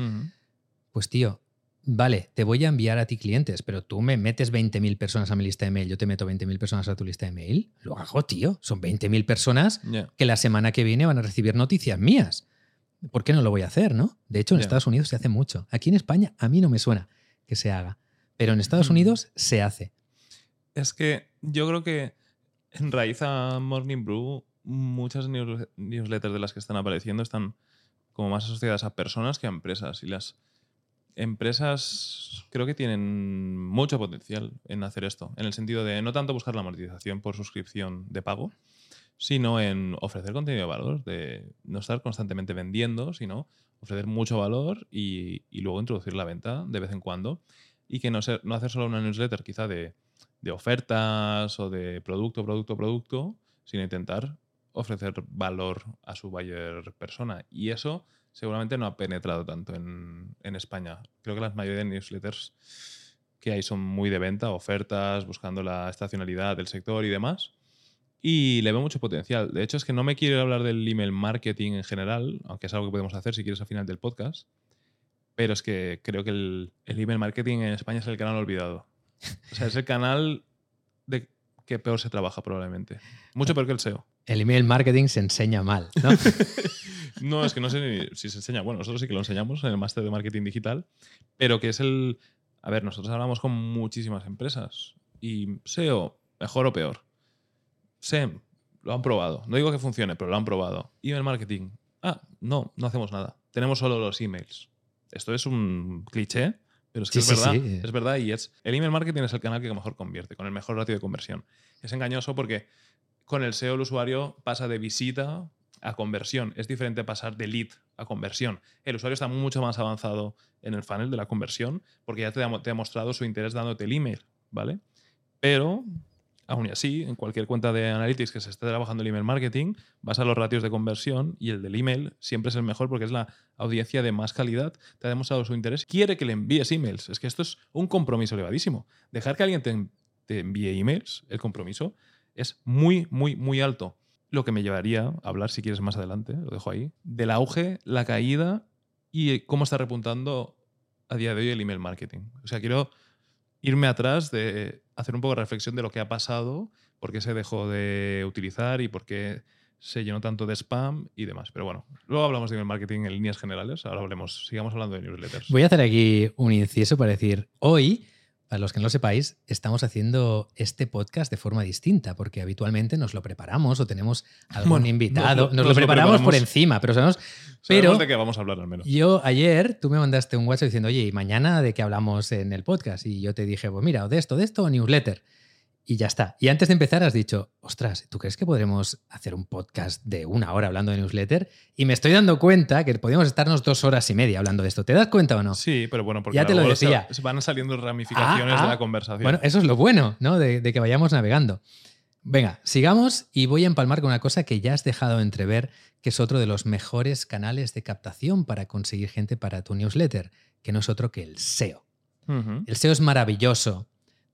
Pues tío, vale, te voy a enviar a ti clientes, pero tú me metes 20.000 personas a mi lista de mail, yo te meto 20.000 personas a tu lista de mail. Lo hago, tío. Son 20.000 personas que la semana que viene van a recibir noticias mías. ¿Por qué no lo voy a hacer, no? De hecho, en. Estados Unidos se hace mucho. Aquí en España a mí no me suena que se haga. Pero en Estados Mm. Unidos se hace. Es que yo creo que en raíz a Morning Brew, muchas news- newsletters de las que están apareciendo están como más asociadas a personas que a empresas. Y las empresas creo que tienen mucho potencial en hacer esto. En el sentido de no tanto buscar la monetización por suscripción de pago, sino en ofrecer contenido de valor, de no estar constantemente vendiendo, sino ofrecer mucho valor y, y luego introducir la venta de vez en cuando. Y que no, ser, no hacer solo una newsletter quizá de, de ofertas o de producto, producto, producto, sino intentar ofrecer valor a su buyer persona. Y eso seguramente no ha penetrado tanto en, en España. Creo que la mayoría de newsletters que hay son muy de venta, ofertas, buscando la estacionalidad del sector y demás. Y le veo mucho potencial. De hecho, es que no me quiero hablar del email marketing en general, aunque es algo que podemos hacer si quieres al final del podcast. Pero es que creo que el, el email marketing en España es el canal olvidado. O sea, es el canal de que peor se trabaja probablemente. Mucho peor que el SEO. El email marketing se enseña mal, ¿no? No, es que no sé ni si se enseña. Bueno, nosotros sí que lo enseñamos en el máster de marketing digital, pero que es el... A ver, nosotros hablamos con muchísimas empresas y SEO, mejor o peor. SEM, lo han probado. No digo que funcione, pero lo han probado. Email marketing, ah, no, no hacemos nada. Tenemos solo los emails. Esto es un cliché, pero es que Sí, es sí, verdad. sí. Es verdad y es... El email marketing es el canal que mejor convierte, con el mejor ratio de conversión. Es engañoso porque con el SEO el usuario pasa de visita a conversión. Es diferente pasar de lead a conversión. El usuario está mucho más avanzado en el funnel de la conversión porque ya te ha, te ha mostrado su interés dándote el email, ¿vale? Pero, aún así, en cualquier cuenta de Analytics que se esté trabajando el email marketing, vas a los ratios de conversión y el del email siempre es el mejor porque es la audiencia de más calidad, te ha demostrado su interés, quiere que le envíes emails. Es que esto es un compromiso elevadísimo. Dejar que alguien te, te envíe emails, el compromiso, es muy, muy, muy alto. Lo que me llevaría a hablar, si quieres más adelante, lo dejo ahí, del auge, la caída y cómo está repuntando a día de hoy el email marketing. O sea, quiero irme atrás de hacer un poco de reflexión de lo que ha pasado, por qué se dejó de utilizar y por qué se llenó tanto de spam y demás. Pero bueno, luego hablamos de marketing en líneas generales. Ahora hablemos, sigamos hablando de newsletters. Voy a hacer aquí un inciso para decir, hoy para los que no lo sepáis, estamos haciendo este podcast de forma distinta, porque habitualmente nos lo preparamos o tenemos algún Bueno, invitado. nos Nos, lo- lo, nos lo preparamos, por encima, pero sabemos. Sabemos Pero de qué vamos a hablar al menos. yo ayer tú me mandaste un WhatsApp diciendo, oye, ¿y mañana de qué hablamos en el podcast? Y yo te dije, pues mira, o de esto, de esto, o newsletter. Y ya está. Y antes de empezar has dicho, ostras, ¿tú crees que podremos hacer un podcast de una hora hablando de newsletter? Y me estoy dando cuenta que podríamos estarnos dos horas y media hablando de esto. ¿Te das cuenta o no? Sí, pero bueno, porque Ya te lo decía. se van saliendo ramificaciones Ah, de ah. la conversación. Bueno, eso es lo bueno, ¿no? De, de que vayamos navegando. Venga, sigamos y voy a empalmar con una cosa que ya has dejado entrever, que es otro de los mejores canales de captación para conseguir gente para tu newsletter, que no es otro que el SEO. El SEO es maravilloso.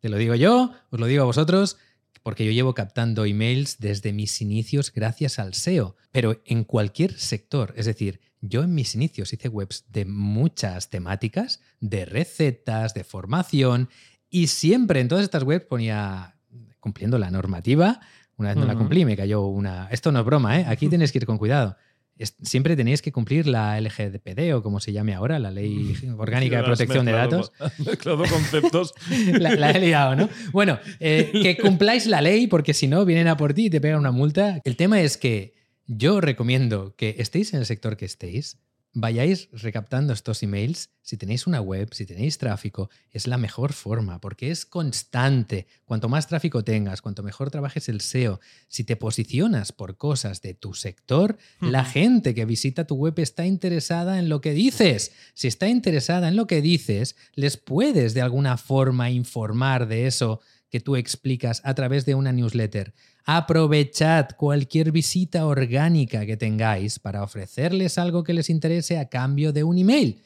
Te lo digo yo, os lo digo a vosotros, porque yo llevo captando emails desde mis inicios gracias al SEO, pero en cualquier sector. Es decir, yo en mis inicios hice webs de muchas temáticas, de recetas, de formación, y siempre en todas estas webs ponía, cumpliendo la normativa, una vez no la cumplí, me cayó una... Esto no es broma, ¿eh? Aquí tenéis que ir con cuidado. Es- Siempre tenéis que cumplir la LGPD o como se llame ahora, la Ley Orgánica de Protección de Datos. mezclado conceptos. La, la he liado, ¿no? Bueno, eh, que cumpláis la ley porque si no vienen a por ti y te pegan una multa. El tema es que yo recomiendo que estéis en el sector que estéis, vayáis recaptando estos emails. Si tenéis una web, si tenéis tráfico, es la mejor forma porque es constante. Cuanto más tráfico tengas, cuanto mejor trabajes el SEO, si te posicionas por cosas de tu sector, la gente que visita tu web está interesada en lo que dices. Si está interesada en lo que dices, les puedes de alguna forma informar de eso que tú explicas a través de una newsletter. Aprovechad cualquier visita orgánica que tengáis para ofrecerles algo que les interese a cambio de un email.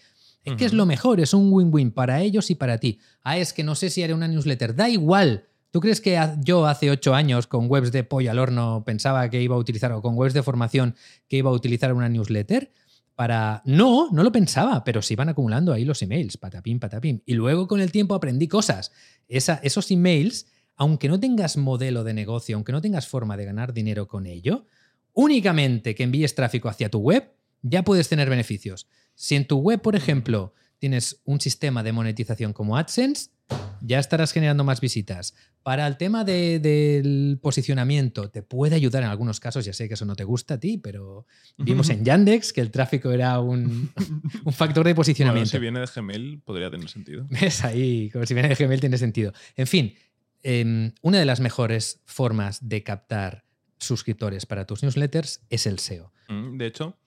Es que es lo mejor, es un win-win para ellos y para ti. Ah, es que no sé si haré una newsletter. Da igual. ¿Tú crees que yo hace ocho años con webs de pollo al horno pensaba que iba a utilizar, o con webs de formación, que iba a utilizar una newsletter? Para. No, no lo pensaba, pero se iban acumulando ahí los emails, patapim, patapim. Y luego con el tiempo aprendí cosas. Esa- esos emails, aunque no tengas modelo de negocio, aunque no tengas forma de ganar dinero con ello, únicamente que envíes tráfico hacia tu web, ya puedes tener beneficios. Si en tu web, por ejemplo, tienes un sistema de monetización como AdSense, ya estarás generando más visitas. Para el tema de- del posicionamiento, te puede ayudar en algunos casos, ya sé que eso no te gusta a ti, pero vimos en Yandex que el tráfico era un, un factor de Bueno, posicionamiento. si viene de Gmail, podría tener sentido. ¿Ves ahí? Como si viene de Gmail tiene sentido. En fin, em, una de las mejores formas de captar suscriptores para tus newsletters es el SEO. Mm, De hecho,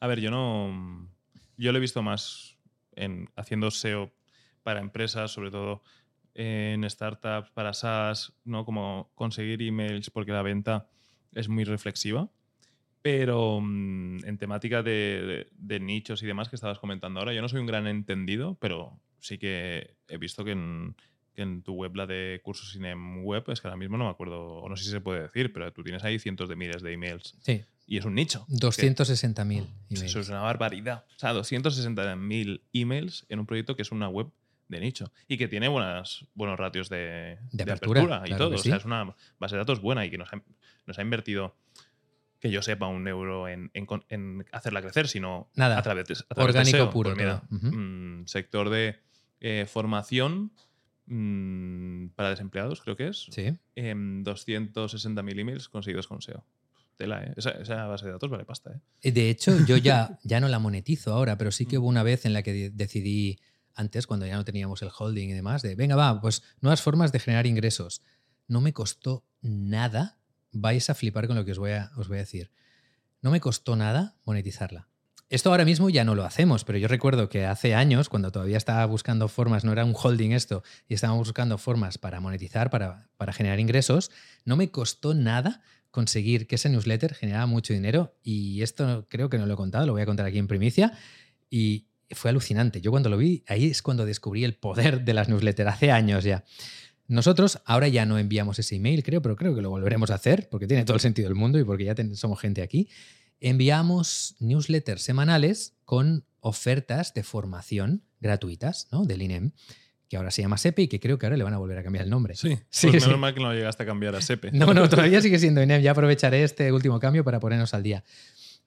a ver, yo no. Yo lo he visto más en haciendo SEO para empresas, sobre todo en startups, para SaaS, ¿no? Como conseguir emails porque la venta es muy reflexiva. Pero mm, en temática de, de- de nichos y demás que estabas comentando ahora, yo no soy un gran entendido, pero sí que he visto que en, que en tu web, la de cursos INEM web, es que ahora mismo no me acuerdo, o no sé si se puede decir, pero tú tienes ahí cientos de miles de emails Sí, y es un nicho. que- 260.000 Eso emails. es una barbaridad. O sea, 260.000 emails en un proyecto que es una web de nicho y que tiene buenas, buenos ratios de, De de apertura, y claro todo. O sea, es una base de datos buena y que nos ha, nos ha invertido, que yo sepa, un euro en, en con- en hacerla crecer, sino Nada. a través de, a través de Orgánico SEO. puro Pues mira, mm, sector de eh, formación mm, para desempleados, creo que es. Sí. em, 260.000 emails conseguidos con SEO. Tela, ¿eh? Esa, esa base de datos vale pasta, ¿eh? Eh, De hecho, yo ya, ya no la monetizo ahora, pero sí que Mm. hubo una vez en la que de- decidí, antes, cuando ya no teníamos el holding y demás, de, venga, va, pues nuevas formas de generar ingresos. No me costó nada, vais a flipar con lo que os voy a, os voy a decir. No me costó nada monetizarla. Esto ahora mismo ya no lo hacemos, pero yo recuerdo que hace años, cuando todavía estaba buscando formas, no era un holding esto, y estábamos buscando formas para monetizar, para, para generar ingresos, no me costó nada conseguir que esa newsletter generara mucho dinero y esto creo que no lo he contado, lo voy a contar aquí en primicia y fue alucinante. Yo cuando lo vi, ahí es cuando descubrí el poder de las newsletters, hace años ya. Nosotros ahora ya no enviamos ese email, creo, pero creo que lo volveremos a hacer porque tiene todo el sentido del mundo y porque ya ten- somos gente aquí. Enviamos newsletters semanales con ofertas de formación gratuitas ¿no? del INEM, que ahora se llama SEPE y que creo que ahora le van a volver a cambiar el nombre. Sí, Sí, pues sí. menos mal que no llegaste a cambiar a SEPE. No, no, todavía sigue siendo INEM. Ya aprovecharé este último cambio para ponernos al día.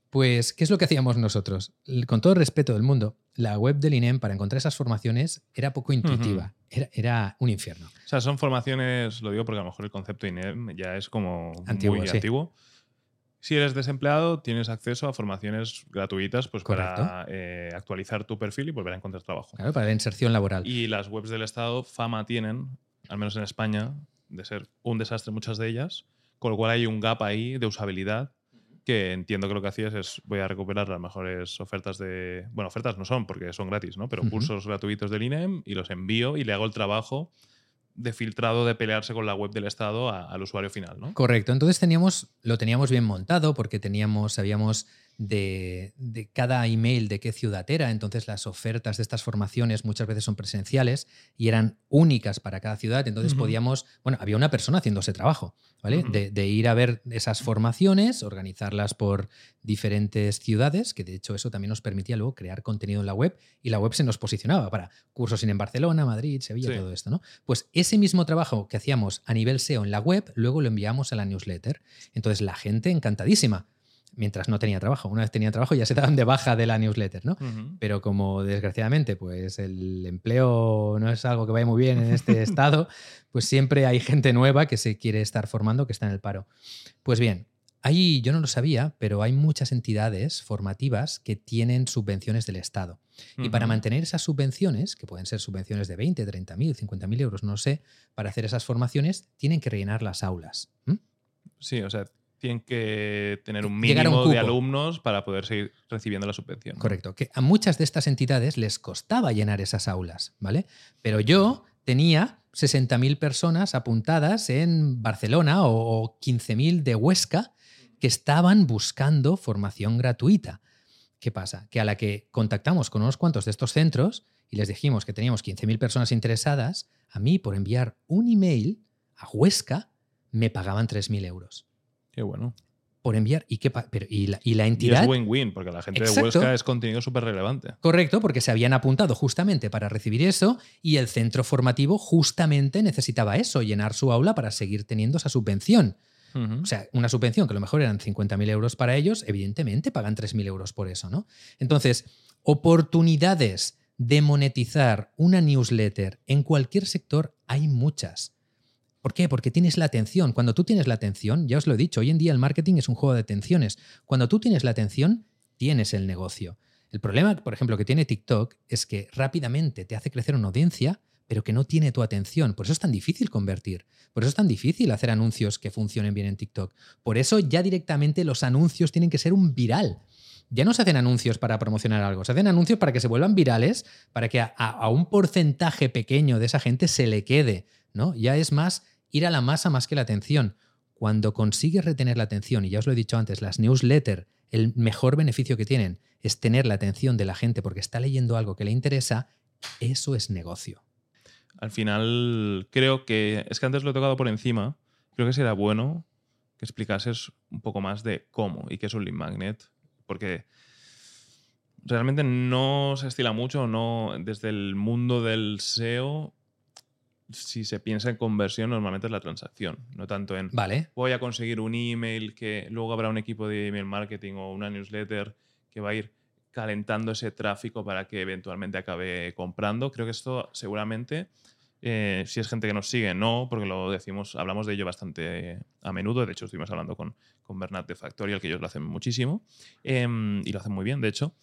Pues, ¿qué es lo que hacíamos nosotros? Con todo el respeto del mundo, la web del INEM para encontrar esas formaciones era poco intuitiva, era, era, un infierno. O sea, son formaciones, lo digo porque a lo mejor el concepto INEM ya es como antiguo, muy antiguo. Si eres desempleado, tienes acceso a formaciones gratuitas pues, para eh, actualizar tu perfil y volver a encontrar trabajo. Claro, para la inserción laboral. Y las webs del Estado fama tienen, al menos en España, de ser un desastre muchas de ellas, con lo cual hay un gap ahí de usabilidad que entiendo que lo que hacías es voy a recuperar las mejores ofertas de... Bueno, ofertas no son porque son gratis, ¿no? Pero cursos gratuitos del INEM y los envío y le hago el trabajo de filtrado de pelearse con la web del Estado al usuario final, ¿no? Correcto. Entonces teníamos, lo teníamos bien montado porque teníamos, sabíamos de, cada email de qué ciudad era. Entonces las ofertas de estas formaciones muchas veces son presenciales y eran únicas para cada ciudad. Entonces podíamos, bueno, había una persona haciendo ese trabajo, ¿vale? de, ir a ver esas formaciones, organizarlas por diferentes ciudades, que de hecho eso también nos permitía luego crear contenido en la web y la web se nos posicionaba para cursos en Barcelona, Madrid, Sevilla, todo esto, ¿no? Pues ese mismo trabajo que hacíamos a nivel SEO en la web, luego lo enviamos a la newsletter. Entonces la gente encantadísima mientras no tenía trabajo. Una vez tenía trabajo ya se daban de baja de la newsletter, ¿no? Pero como desgraciadamente pues el empleo no es algo que vaya muy bien en este estado, pues siempre hay gente nueva que se quiere estar formando, que está en el paro. Pues bien, ahí yo no lo sabía, pero hay muchas entidades formativas que tienen subvenciones del Estado. Y para mantener esas subvenciones, que pueden ser subvenciones de 20, 30 mil, 50 mil euros, no sé, para hacer esas formaciones, tienen que rellenar las aulas. Sí, o sea, tienen que tener un mínimo de alumnos para poder seguir recibiendo la subvención. Correcto, que a muchas de estas entidades les costaba llenar esas aulas, ¿vale? Pero yo tenía 60.000 personas apuntadas en Barcelona o 15.000 de Huesca que estaban buscando formación gratuita. ¿Qué pasa? Que a la que contactamos con unos cuantos de estos centros y les dijimos que teníamos 15.000 personas interesadas, a mí por enviar un email a Huesca me pagaban 3.000 euros. Qué bueno. Por enviar. ¿Y, qué pero, y, la, y la entidad. es win-win, porque la gente de Huesca es contenido súper relevante. Correcto, porque se habían apuntado justamente para recibir eso y el centro formativo justamente necesitaba eso, llenar su aula para seguir teniendo esa subvención. O sea, una subvención que a lo mejor eran 50.000 euros para ellos, evidentemente pagan 3.000 euros por eso, ¿no? Entonces, oportunidades de monetizar una newsletter en cualquier sector hay muchas. ¿Por qué? Porque tienes la atención. Cuando tú tienes la atención, ya os lo he dicho, hoy en día el marketing es un juego de atenciones. Cuando tú tienes la atención, tienes el negocio. El problema, por ejemplo, que tiene TikTok es que rápidamente te hace crecer una audiencia, pero que no tiene tu atención. Por eso es tan difícil convertir. Por eso es tan difícil hacer anuncios que funcionen bien en TikTok. Por eso ya directamente los anuncios tienen que ser un viral. Ya no se hacen anuncios para promocionar algo, se hacen anuncios para que se vuelvan virales, para que a, a un porcentaje pequeño de esa gente se le quede. ¿no? Ya es más ir a la masa más que la atención. Cuando consigues retener la atención, y ya os lo he dicho antes, las newsletters, el mejor beneficio que tienen es tener la atención de la gente porque está leyendo algo que le interesa, eso es negocio. Al final, creo que, es que antes lo he tocado por encima, creo que sería bueno que explicases un poco más de cómo y qué es un lead magnet, porque realmente no se estila mucho, no desde el mundo del SEO si se piensa en conversión, normalmente es la transacción, no tanto en vale. voy a conseguir un email que luego habrá un equipo de email marketing o una newsletter que va a ir calentando ese tráfico para que eventualmente acabe comprando. Creo que esto seguramente, eh, si es gente que nos sigue, no, porque lo decimos, hablamos de ello bastante a menudo. De hecho, estuvimos hablando con, con Bernat de Factorial, que ellos lo hacen muchísimo em, y lo hacen muy bien, de hecho.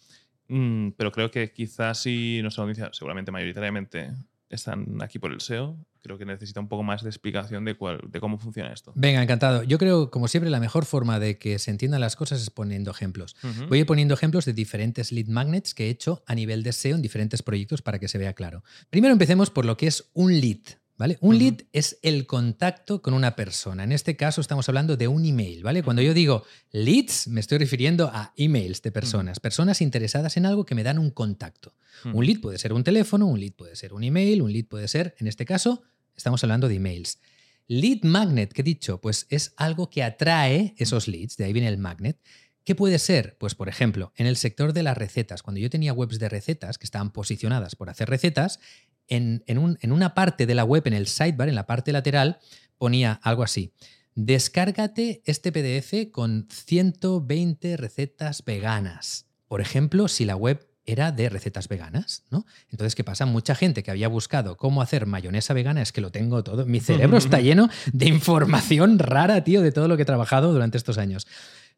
Mm, pero creo que quizás si nuestra audiencia, seguramente mayoritariamente están aquí por el SEO, creo que necesita un poco más de explicación de, cuál, de cómo funciona esto. Venga, encantado. Yo creo, como siempre, la mejor forma de que se entiendan las cosas es poniendo ejemplos. Voy a ir poniendo ejemplos de diferentes lead magnets que he hecho a nivel de SEO en diferentes proyectos para que se vea claro. Primero empecemos por lo que es un lead. ¿Vale? Un lead es el contacto con una persona. En este caso estamos hablando de un email, ¿vale? Cuando yo digo leads, me estoy refiriendo a emails de personas, personas interesadas en algo que me dan un contacto. Un lead puede ser un teléfono, un lead puede ser un email, un lead puede ser, en este caso, estamos hablando de emails. Lead magnet, que he dicho, pues es algo que atrae esos leads, de ahí viene el magnet. ¿Qué puede ser? Pues, por ejemplo, en el sector de las recetas, cuando yo tenía webs de recetas que estaban posicionadas por hacer recetas, en, una parte de la web, en el sidebar, en la parte lateral, ponía algo así. descárgate este PDF con 120 recetas veganas. Por ejemplo, si la web era de recetas veganas, ¿no? Entonces, ¿qué pasa? Mucha gente que había buscado cómo hacer mayonesa vegana, es que lo tengo todo, mi cerebro está lleno de información rara, tío, de todo lo que he trabajado durante estos años.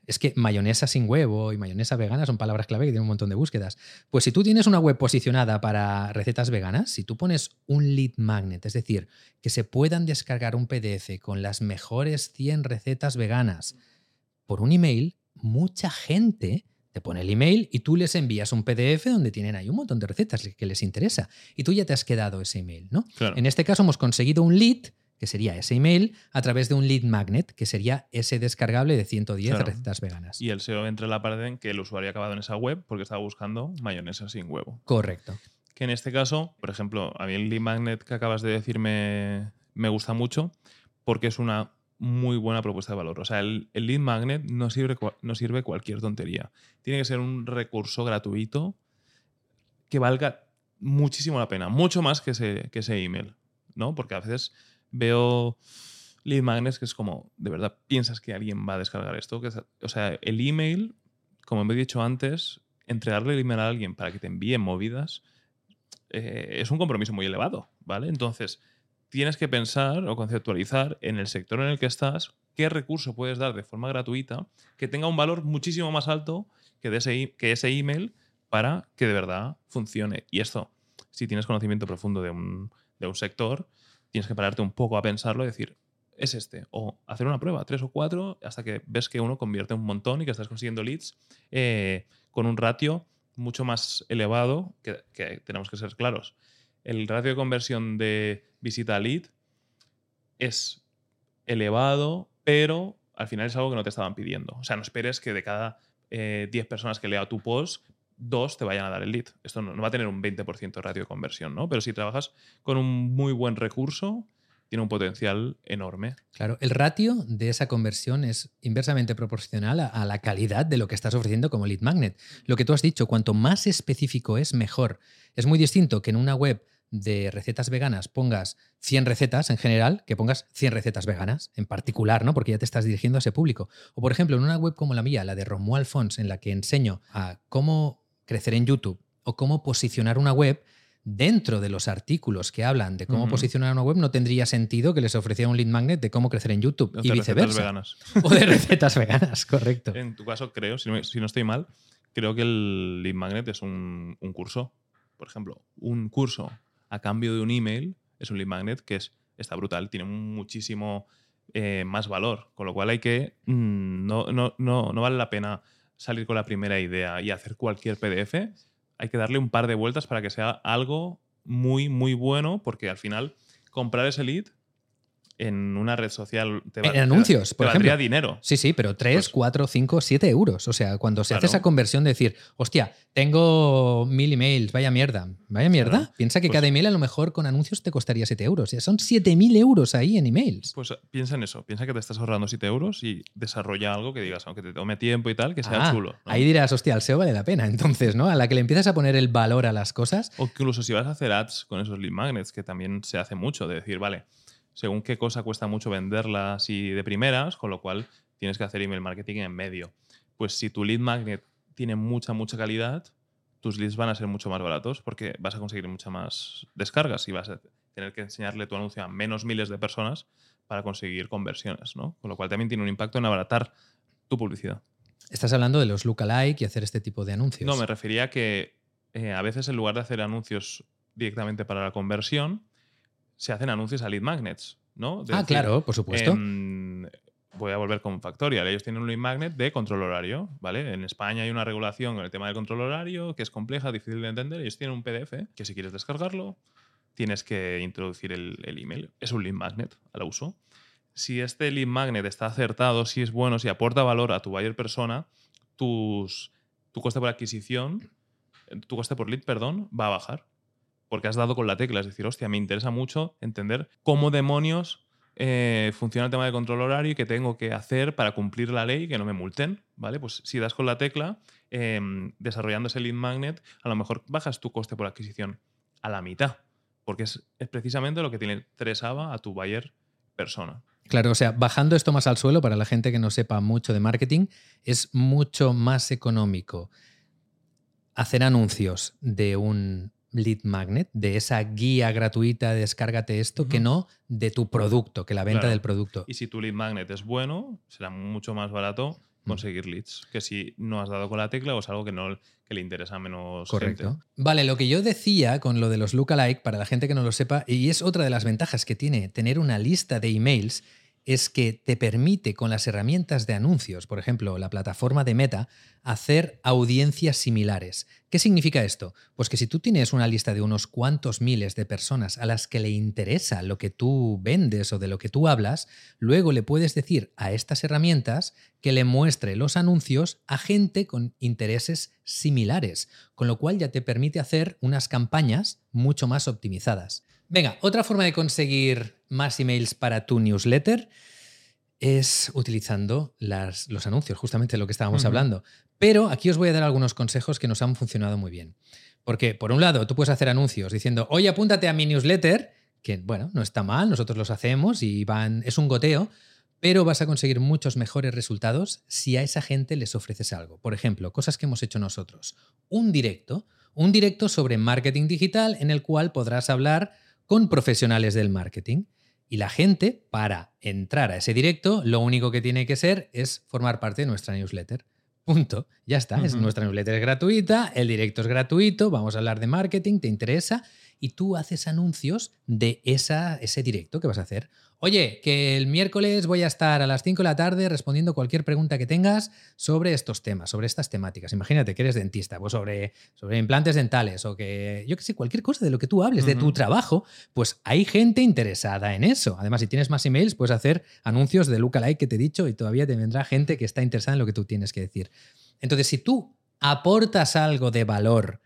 Es que mayonesa sin huevo y mayonesa vegana son palabras clave que tienen un montón de búsquedas. Pues si tú tienes una web posicionada para recetas veganas, si tú pones un lead magnet, es decir, que se puedan descargar un PDF con las mejores 100 recetas veganas por un email, mucha gente te pone el email y tú les envías un PDF donde tienen ahí un montón de recetas que les interesa. Y tú ya te has quedado ese email, ¿no? En este caso hemos conseguido un lead que sería ese email, a través de un lead magnet, que sería ese descargable de 110 recetas veganas. Y el SEO entra en la parte en que el usuario ha acabado en esa web porque estaba buscando mayonesa sin huevo. Correcto. Que en este caso, por ejemplo, a mí el lead magnet que acabas de decirme me gusta mucho porque es una muy buena propuesta de valor. O sea, el, lead magnet no sirve, no sirve cualquier tontería. Tiene que ser un recurso gratuito que valga muchísimo la pena, mucho más que ese, que ese email, ¿no? Porque a veces veo lead magnets que es como, ¿de verdad piensas que alguien va a descargar esto? O sea, el email, como me he dicho antes, entregarle el email a alguien para que te envíe movidas eh, es un compromiso muy elevado, ¿vale? Entonces, tienes que pensar o conceptualizar en el sector en el que estás qué recurso puedes dar de forma gratuita que tenga un valor muchísimo más alto que, ese, que ese email para que de verdad funcione. Y esto, si tienes conocimiento profundo de un, de un sector, tienes que pararte un poco a pensarlo y decir, es este. O hacer una prueba, tres o cuatro, hasta que ves que uno convierte un montón y que estás consiguiendo leads eh, con un ratio mucho más elevado, que, tenemos que ser claros. El ratio de conversión de visita a lead es elevado, pero al final es algo que no te estaban pidiendo. O sea, no esperes que de cada 10 eh, personas que lea tu post, dos te vayan a dar el lead. Esto no, va a tener un 20% de ratio de conversión, ¿no? Pero si trabajas con un muy buen recurso, tiene un potencial enorme. Claro, el ratio de esa conversión es inversamente proporcional a, la calidad de lo que estás ofreciendo como lead magnet. Lo que tú has dicho, cuanto más específico es, mejor. Es muy distinto que en una web de recetas veganas pongas 100 recetas en general, que pongas 100 recetas veganas en particular, ¿no? Porque ya te estás dirigiendo a ese público. O por ejemplo, en una web como la mía, la de Romuald Fons, en la que enseño a cómo crecer en YouTube o cómo posicionar una web, dentro de los artículos que hablan de cómo posicionar una web, no tendría sentido que les ofreciera un lead magnet de cómo crecer en YouTube y viceversa. Veganas. O de recetas veganas, correcto. En tu caso, creo, si no, estoy mal, creo que el lead magnet es un, curso. Por ejemplo, un curso a cambio de un email es un lead magnet que es, está brutal, tiene muchísimo eh, más valor. Con lo cual hay que. Mm, no, no, no, no vale la pena salir con la primera idea y hacer cualquier PDF, hay que darle un par de vueltas para que sea algo muy, muy bueno, porque al final comprar ese lead en una red social te va, en anuncios, por ejemplo. dinero. Sí, sí, pero 3, 4, 5, 7 euros. O sea, cuando se hace esa conversión de decir, hostia, tengo mil emails, vaya mierda. Vaya mierda. Piensa que pues cada email a lo mejor con anuncios te costaría 7 euros. O sea, son mil euros ahí en emails. Pues piensa en eso. Piensa que te estás ahorrando 7 euros y desarrolla algo que digas, aunque te tome tiempo y tal, que sea ah, chulo. Ahí dirás, hostia, el SEO vale la pena. Entonces, ¿no? A la que le empiezas a poner el valor a las cosas. O incluso si vas a hacer ads con esos lead magnets, que también se hace mucho, de decir, vale según qué cosa cuesta mucho venderla así de primeras, con lo cual tienes que hacer email marketing en medio. Pues si tu lead magnet tiene mucha, mucha calidad, tus leads van a ser mucho más baratos porque vas a conseguir muchas más descargas y vas a tener que enseñarle tu anuncio a menos miles de personas para conseguir conversiones, ¿no? Con lo cual también tiene un impacto en abaratar tu publicidad. Estás hablando de los lookalike y hacer este tipo de anuncios. No, me refería a que eh, a veces en lugar de hacer anuncios directamente para la conversión, se hacen anuncios a lead magnets, ¿no? ah, claro, por supuesto. Voy a volver con Factorial. Ellos tienen un lead magnet de control horario, ¿vale? En España hay una regulación con el tema del control horario que es compleja, difícil de entender. Ellos tienen un PDF que si quieres descargarlo, tienes que introducir el, email. Es un lead magnet al uso. Si este lead magnet está acertado, si es bueno, si aporta valor a tu buyer persona, tus, tu coste por adquisición, tu coste por lead, perdón, va a bajar porque has dado con la tecla. Es decir, hostia, me interesa mucho entender cómo demonios eh, funciona el tema de control horario y qué tengo que hacer para cumplir la ley y que no me multen. ¿Vale? Pues si das con la tecla, em, desarrollando ese lead magnet, a lo mejor bajas tu coste por adquisición a la mitad. Porque es, precisamente lo que te interesaba a tu buyer persona. Claro, o sea, bajando esto más al suelo, para la gente que no sepa mucho de marketing, es mucho más económico hacer anuncios de un lead magnet, de esa guía gratuita, descárgate esto, que no de tu producto, que la venta del producto. Y si tu lead magnet es bueno, será mucho más barato mm. conseguir leads que si no has dado con la tecla o es algo que no que le interesa menos Correcto. Vale, lo que yo decía con lo de los lookalike, para la gente que no lo sepa, y es otra de las ventajas que tiene tener una lista de emails, es que te permite con las herramientas de anuncios, por ejemplo, la plataforma de Meta, hacer audiencias similares. ¿Qué significa esto? Pues que si tú tienes una lista de unos cuantos miles de personas a las que le interesa lo que tú vendes o de lo que tú hablas, luego le puedes decir a estas herramientas que le muestre los anuncios a gente con intereses similares, con lo cual ya te permite hacer unas campañas mucho más optimizadas. Venga, otra forma de conseguir más emails para tu newsletter es utilizando los anuncios, justamente lo que estábamos hablando. Pero aquí os voy a dar algunos consejos que nos han funcionado muy bien. Porque, por un lado, tú puedes hacer anuncios diciendo, oye, apúntate a mi newsletter, que, bueno, no está mal, nosotros los hacemos y van, es un goteo, pero vas a conseguir muchos mejores resultados si a esa gente les ofreces algo. Por ejemplo, cosas que hemos hecho nosotros. Un directo, un directo sobre marketing digital en el cual podrás hablar con profesionales del marketing. Y la gente, para entrar a ese directo, lo único que tiene que ser es formar parte de nuestra newsletter. Punto. Ya está. es, nuestra newsletter es gratuita, el directo es gratuito, vamos a hablar de marketing, te interesa, y tú haces anuncios de esa, ese directo que vas a hacer. Oye, que el miércoles voy a estar a las 5 de la tarde respondiendo cualquier pregunta que tengas sobre estos temas, sobre estas temáticas. Imagínate que eres dentista, pues sobre, sobre implantes dentales o que, yo que sé, cualquier cosa de lo que tú hables, de tu trabajo, pues hay gente interesada en eso. Además, si tienes más emails, puedes hacer anuncios de lookalike que te he dicho y todavía te vendrá gente que está interesada en lo que tú tienes que decir. Entonces, si tú aportas algo de valor,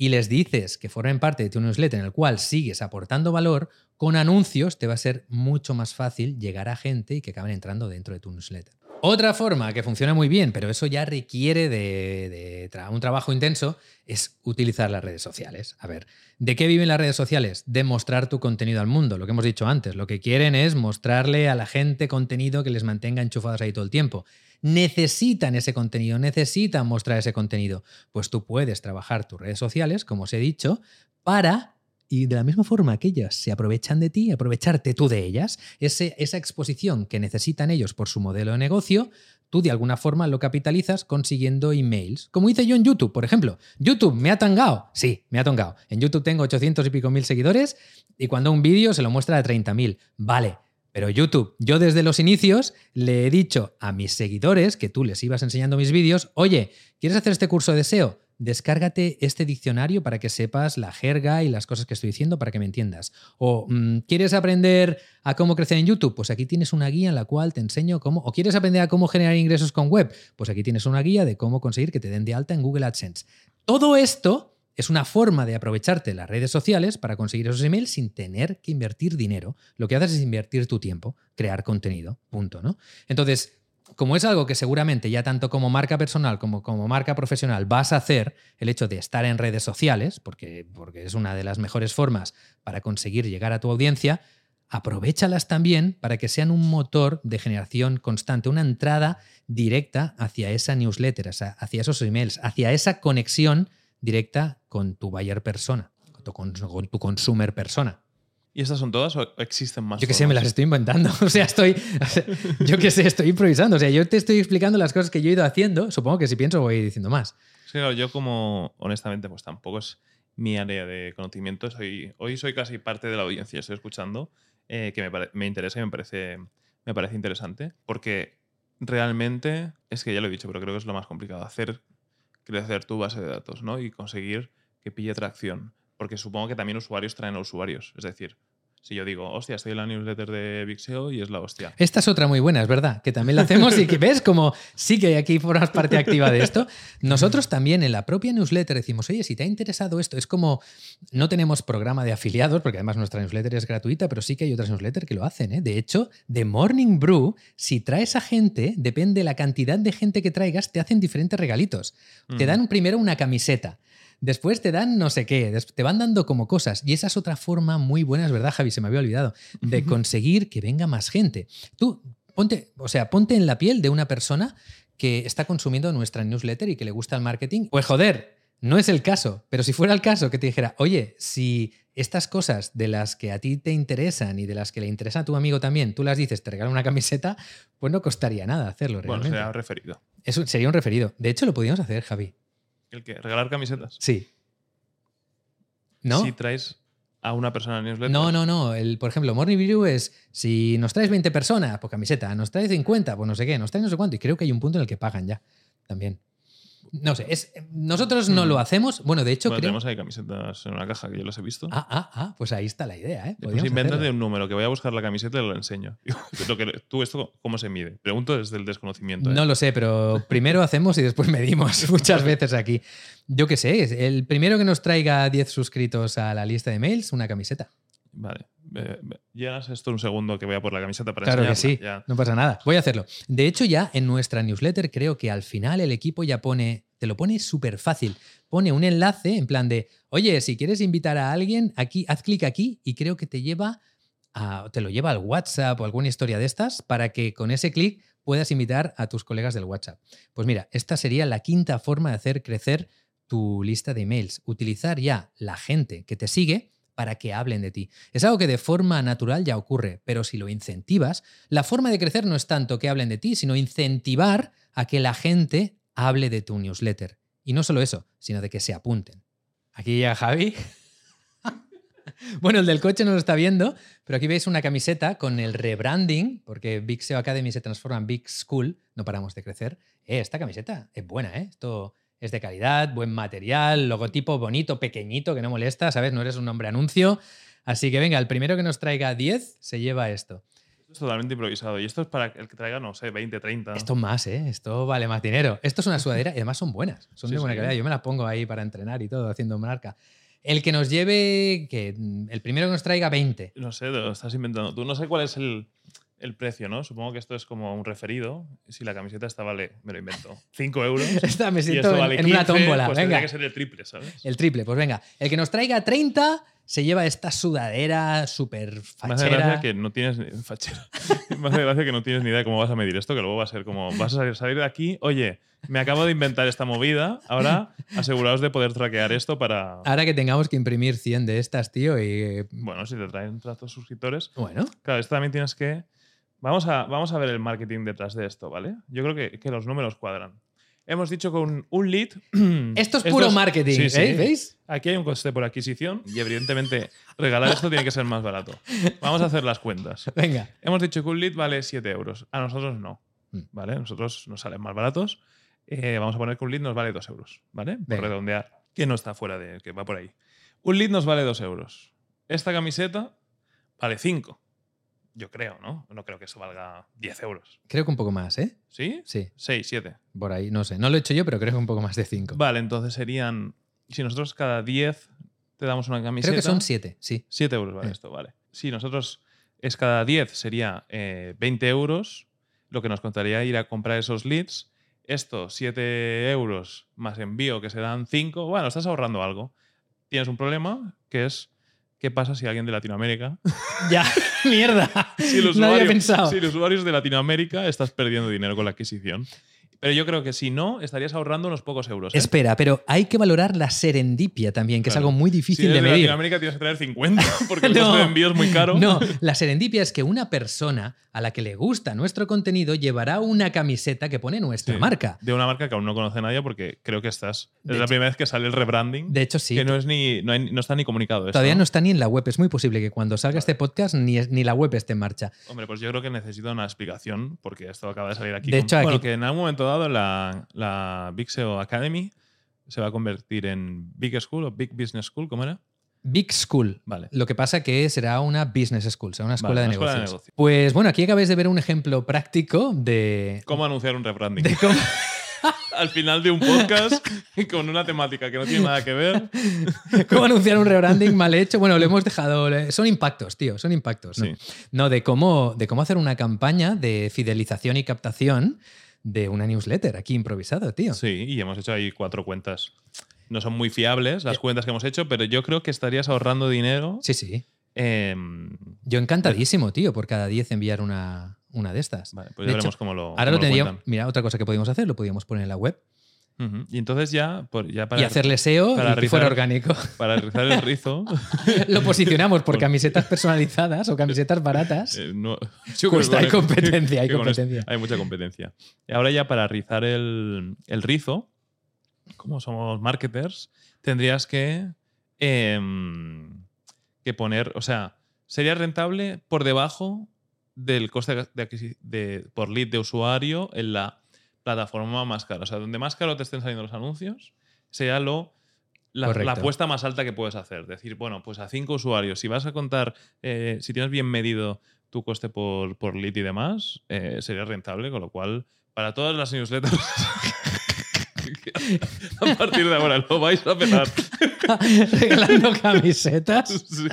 y les dices que formen parte de tu newsletter en el cual sigues aportando valor, con anuncios te va a ser mucho más fácil llegar a gente y que acaben entrando dentro de tu newsletter. Otra forma que funciona muy bien, pero eso ya requiere de, un trabajo intenso, es utilizar las redes sociales. A ver, ¿de qué viven las redes sociales? De mostrar tu contenido al mundo, lo que hemos dicho antes. Lo que quieren es mostrarle a la gente contenido que les mantenga enchufados ahí todo el tiempo necesitan ese contenido, necesitan mostrar ese contenido. Pues tú puedes trabajar tus redes sociales, como os he dicho, para y de la misma forma que ellas se aprovechan de ti, aprovecharte tú de ellas, ese, esa exposición que necesitan ellos por su modelo de negocio, tú de alguna forma lo capitalizas consiguiendo emails. Como hice yo en YouTube, por ejemplo. YouTube, ¿me ha tangado? Sí, me ha tangado. En YouTube tengo 800 y pico mil seguidores y cuando un vídeo se lo muestra a 30.000. Vale, pero YouTube, yo desde los inicios le he dicho a mis seguidores que tú les ibas enseñando mis vídeos, oye, ¿quieres hacer este curso de SEO? Descárgate este diccionario para que sepas la jerga y las cosas que estoy diciendo para que me entiendas. O mm, ¿quieres aprender a cómo crecer en YouTube? Pues aquí tienes una guía en la cual te enseño cómo. ¿O quieres aprender a cómo generar ingresos con web? Pues aquí tienes una guía de cómo conseguir que te den de alta en Google AdSense. Todo esto es una forma de aprovecharte las redes sociales para conseguir esos emails sin tener que invertir dinero. Lo que haces es invertir tu tiempo, crear contenido, punto, ¿no? Entonces, como es algo que seguramente ya tanto como marca personal como como marca profesional vas a hacer, el hecho de estar en redes sociales, porque, porque es una de las mejores formas para conseguir llegar a tu audiencia, aprovechalas también para que sean un motor de generación constante, una entrada directa hacia esa newsletter, hacia esos emails, hacia esa conexión directa con tu buyer persona, con tu, consumer persona. ¿Y estas son todas o existen más? Yo que sé, me las estoy inventando. O sea, estoy. yo que sé, estoy improvisando. O sea, yo te estoy explicando las cosas que yo he ido haciendo. Supongo que si pienso voy diciendo más. Sí, claro, yo como, honestamente, pues tampoco es mi área de conocimiento. Soy, hoy soy casi parte de la audiencia. Estoy escuchando, eh, que me, me, interesa y me parece, me parece interesante. Porque realmente, es que ya lo he dicho, pero creo que es lo más complicado. Hacer crecer tu base de datos, ¿no? Y conseguir que pille tracción. Porque supongo que también usuarios traen a usuarios. Es decir, si yo digo, hostia, estoy en la newsletter de Vixeo y es la hostia. Esta es otra muy buena, es verdad, que también la hacemos y que ves como sí que aquí formas parte activa de esto. Nosotros también en la propia newsletter decimos, oye, si te ha interesado esto, es como, no tenemos programa de afiliados, porque además nuestra newsletter es gratuita, pero sí que hay otras newsletters que lo hacen. ¿eh? De hecho, de Morning Brew, si traes a gente, depende de la cantidad de gente que traigas, te hacen diferentes regalitos. Te dan primero una camiseta Después te dan no sé qué, te van dando como cosas. Y esa es otra forma muy buena, es verdad, Javi, se me había olvidado, de conseguir que venga más gente. Tú, ponte, o sea, ponte en la piel de una persona que está consumiendo nuestra newsletter y que le gusta el marketing. Pues joder, no es el caso, pero si fuera el caso que te dijera, oye, si estas cosas de las que a ti te interesan y de las que le interesan a tu amigo también, tú las dices, te regalan una camiseta, pues no costaría nada hacerlo Bueno, realmente. será referido. Eso sería un referido. De hecho, lo podríamos hacer, Javi. ¿El que ¿Regalar camisetas? Sí. ¿No? Si traes a una persona en newsletter. No, no, no. El, por ejemplo, Morning Brew es si nos traes 20 personas, pues camiseta. Nos traes 50, pues no sé qué. Nos traes no sé cuánto. Y creo que hay un punto en el que pagan ya también. No sé. Es, nosotros no Mm. lo hacemos. Bueno, de hecho, Bueno, creo. tenemos ahí camisetas en una caja que yo las he visto. Ah, ah, ah. Pues ahí está la idea, ¿eh? Pues invéntate un número, que voy a buscar la camiseta y lo enseño. Lo que, ¿Tú esto cómo se mide? Pregunto desde el desconocimiento. ¿eh? No lo sé, pero primero hacemos y después medimos muchas veces aquí. Yo qué sé, el primero que nos traiga 10 suscritos a la lista de mails, una camiseta. Vale. Eh, Llenas esto un segundo que voy a por la camiseta para Claro que sí, Ya. no pasa nada. Voy a hacerlo. De hecho, ya en nuestra newsletter creo que al final el equipo ya pone, te lo pone súper fácil. Pone un enlace en plan de, oye, si quieres invitar a alguien, aquí, haz clic aquí y creo que te lleva a, te lo lleva al WhatsApp o alguna historia de estas para que con ese clic puedas invitar a tus colegas del WhatsApp. Pues mira, esta sería la quinta forma de hacer crecer tu lista de emails. Utilizar ya la gente que te sigue para que hablen de ti. Es algo que de forma natural ya ocurre, pero si lo incentivas, la forma de crecer no es tanto que hablen de ti, sino incentivar a que la gente hable de tu newsletter. Y no solo eso, sino de que se apunten. Aquí ya Javi. Bueno, el del coche no lo está viendo, pero aquí veis una camiseta con el rebranding, porque Big SEO Academy se transforma en Big School, no paramos de crecer. Eh, esta camiseta es buena, ¿eh? Esto es de calidad, buen material, logotipo bonito, pequeñito, que no molesta, ¿sabes? No eres un hombre anuncio. Así que venga, el primero que nos traiga 10 se lleva esto. Esto es totalmente improvisado. Y esto es para el que traiga, no sé, 20, 30. Esto más, ¿eh? Esto vale más dinero. Esto es una sudadera y además son buenas. Son Sí, de buena sí. calidad. Yo me las pongo ahí para entrenar y todo, haciendo marca. El que nos lleve, que el primero que nos traiga 20. No sé, te lo estás inventando tú. No sé cuál es el, el precio, ¿no? Supongo que esto es como un referido. Si la camiseta esta vale, me lo invento, 5 euros. Esta me siento en, vale en 15, una tómbola. Pues venga. tendría que ser el triple, ¿sabes? El triple, pues venga. El que nos traiga 30 se lleva esta sudadera súper Me hace fachera. gracia que no tienes ni, fachera. Me hace gracia que no tienes ni idea de cómo vas a medir esto, que luego va a ser como vas a salir, salir de aquí, oye, me acabo de inventar esta movida, ahora aseguraos de poder traquear esto para Ahora que tengamos que imprimir 100 de estas, tío, y bueno, si te traen tantos suscriptores, bueno, claro, esto también tienes que vamos a vamos a ver el marketing detrás de esto, ¿vale? Yo creo que, que los números cuadran. Hemos dicho que un, un lead. esto es puro marketing, sí, sí. ¿eh? ¿Veis? Aquí hay un coste por adquisición y, evidentemente, regalar esto tiene que ser más barato. Vamos a hacer las cuentas. Venga. Hemos dicho que un lead vale 7 euros. A nosotros no. Mm. ¿Vale? A nosotros nos salen más baratos. Eh, vamos a poner que un lead nos vale 2 euros. ¿Vale? Por Venga. redondear. Que no está fuera de. que va por ahí. Un lead nos vale 2 euros. Esta camiseta vale 5. Yo creo, ¿no? No creo que eso valga 10 euros. Creo que un poco más, ¿eh? ¿Sí? Sí, 6, 7. por ahí, no sé. No lo he hecho yo, pero creo que un poco más de 5. Vale, entonces serían. Si nosotros cada 10 te damos una camiseta. Creo que son 7, sí. 7 euros vale Eh. esto, vale. Si nosotros es cada 10 sería eh, 20 euros, lo que nos contaría ir a comprar esos leads. Esto, 7 euros más envío, que se dan 5. Bueno, estás ahorrando algo. Tienes un problema, que es qué pasa si alguien de Latinoamérica. Ya, mierda. Si los, no había usuarios, pensado. si los usuarios de Latinoamérica estás perdiendo dinero con la adquisición. Pero yo creo que si no, estarías ahorrando unos pocos euros. ¿eh? Espera, pero hay que valorar la serendipia también, que es algo muy difícil de medir. Latinoamérica tienes que traer 50 porque el No. costo de envío es muy caro. No, la serendipia es que una persona a la que le gusta nuestro contenido llevará una camiseta que pone nuestra Sí, marca. De una marca que aún no conoce nadie porque creo que estás. De es la hecho- primera vez que sale el rebranding. De hecho, sí. Que no, es ni, no, hay- no está ni comunicado. esto, Todavía no está ni en la web. Es muy posible que cuando salga este podcast ni, la web esté en marcha. Hombre, pues yo creo que necesito una explicación porque esto acaba de salir aquí. De con- hecho, aquí- que en algún momento dado la, la Big SEO Academy se va a convertir en Big School o Big Business School, ¿cómo era? Big School. Vale. Lo que pasa que será una business school, será una escuela, Vale, de, una escuela de negocios. negocio. Pues bueno, aquí acabáis de ver un ejemplo práctico de, ¿Cómo anunciar un rebranding? de cómo, Al final de un podcast con una temática que no tiene nada que ver. cómo anunciar un rebranding mal hecho. Bueno, lo hemos dejado. Son impactos, tío, son impactos. ¿no? Sí. No, de cómo, de cómo hacer una campaña de fidelización y captación de una newsletter aquí improvisado, tío. Sí, y hemos hecho ahí cuatro cuentas. no son muy fiables las cuentas que hemos hecho, pero yo creo que estarías ahorrando dinero. Sí, sí. em, Yo encantadísimo, tío, por cada 10 enviar una, una de estas. vale, pues De ya hecho, veremos cómo lo. Ahora cómo lo tendríamos. Mira, otra cosa que podíamos hacer, lo podíamos poner en la web Y entonces ya, por, ya para, y hacerle SEO para y que fuera orgánico. para rizar el rizo. lo posicionamos por camisetas personalizadas o camisetas baratas. eh, no- Pues hay competencia, hay competencia. hay mucha competencia. Y ahora ya para rizar el, el rizo, como somos marketers, tendrías que, em, que poner, o sea, sería rentable por debajo del coste de- por lead de usuario en la plataforma más cara. O sea, donde más caro te estén saliendo los anuncios, sería lo, la, la apuesta más alta que puedes hacer. Decir, bueno, pues a cinco usuarios, si vas a contar, eh, si tienes bien medido tu coste por, por lead y demás, eh, sería rentable, con lo cual, para todas las newsletters, a partir de ahora lo vais a petar. Regalando camisetas. Sí.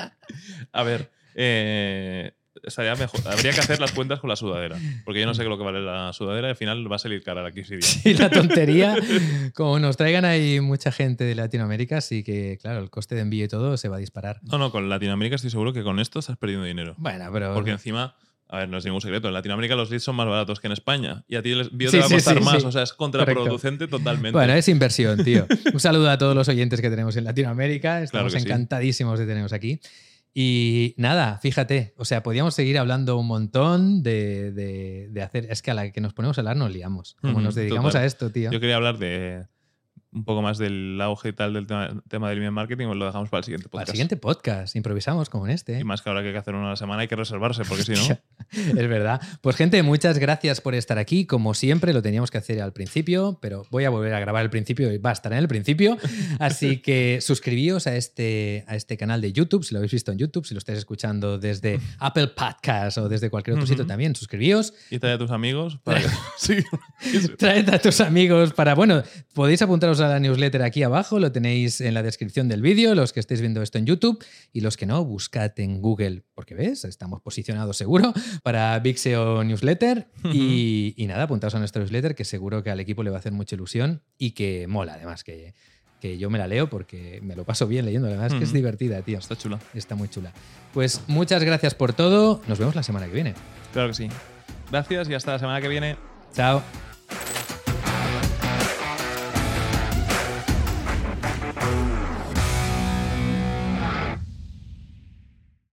A ver, eh, estaría mejor. Habría que hacer las cuentas con la sudadera, porque yo no sé qué es lo que vale la sudadera y al final va a salir cara la adquisición. Y la tontería, como nos traigan ahí mucha gente de Latinoamérica, sí que, claro, el coste de envío y todo se va a disparar. No, no, con Latinoamérica estoy seguro que con esto estás perdiendo dinero. Bueno, pero. Porque encima, a ver, no es ningún secreto, en Latinoamérica los leads son más baratos que en España. Y a ti el envío Sí, te va a sí, costar sí, más, sí. o sea, es contraproducente totalmente. Bueno, es inversión, tío. Un saludo a todos los oyentes que tenemos en Latinoamérica. Estamos que sí. encantadísimos de teneros aquí. Y nada, fíjate, o sea, podíamos seguir hablando un montón de, de- de hacer. Es que a la que nos ponemos a hablar nos liamos. Como nos dedicamos total. a esto, tío. Yo quería hablar de un poco más del auge y tal del tema, tema del email marketing, pues lo dejamos para el siguiente Al podcast. siguiente podcast, improvisamos como en este. Y más que ahora que hay que hacer uno a la semana hay que reservarse, porque si no. Es verdad. Pues gente, muchas gracias por estar aquí. Como siempre, lo teníamos que hacer al principio, pero voy a volver a grabar el principio y va a estar en el principio. Así que suscribíos a este, a este canal de YouTube, si lo habéis visto en YouTube, si lo estáis escuchando desde Apple Podcast o desde cualquier otro sitio también, suscribíos. Y trae a tus amigos para que. sí. Traed a tus amigos para. Bueno, podéis apuntaros a la newsletter aquí abajo, lo tenéis en la descripción del vídeo, los que estéis viendo esto en YouTube y los que no, buscad en Google, porque ves, estamos posicionados seguro para Big SEO Newsletter. y, y nada, apuntaos a nuestra newsletter, que seguro que al equipo le va a hacer mucha ilusión y que mola, además, que, que yo me la leo porque me lo paso bien leyendo. Además, que es Ujú. divertida, tío. Está chula. Está muy chula. Pues muchas gracias por todo. Nos vemos la semana que viene. Claro que sí. Gracias y hasta la semana que viene. Chao.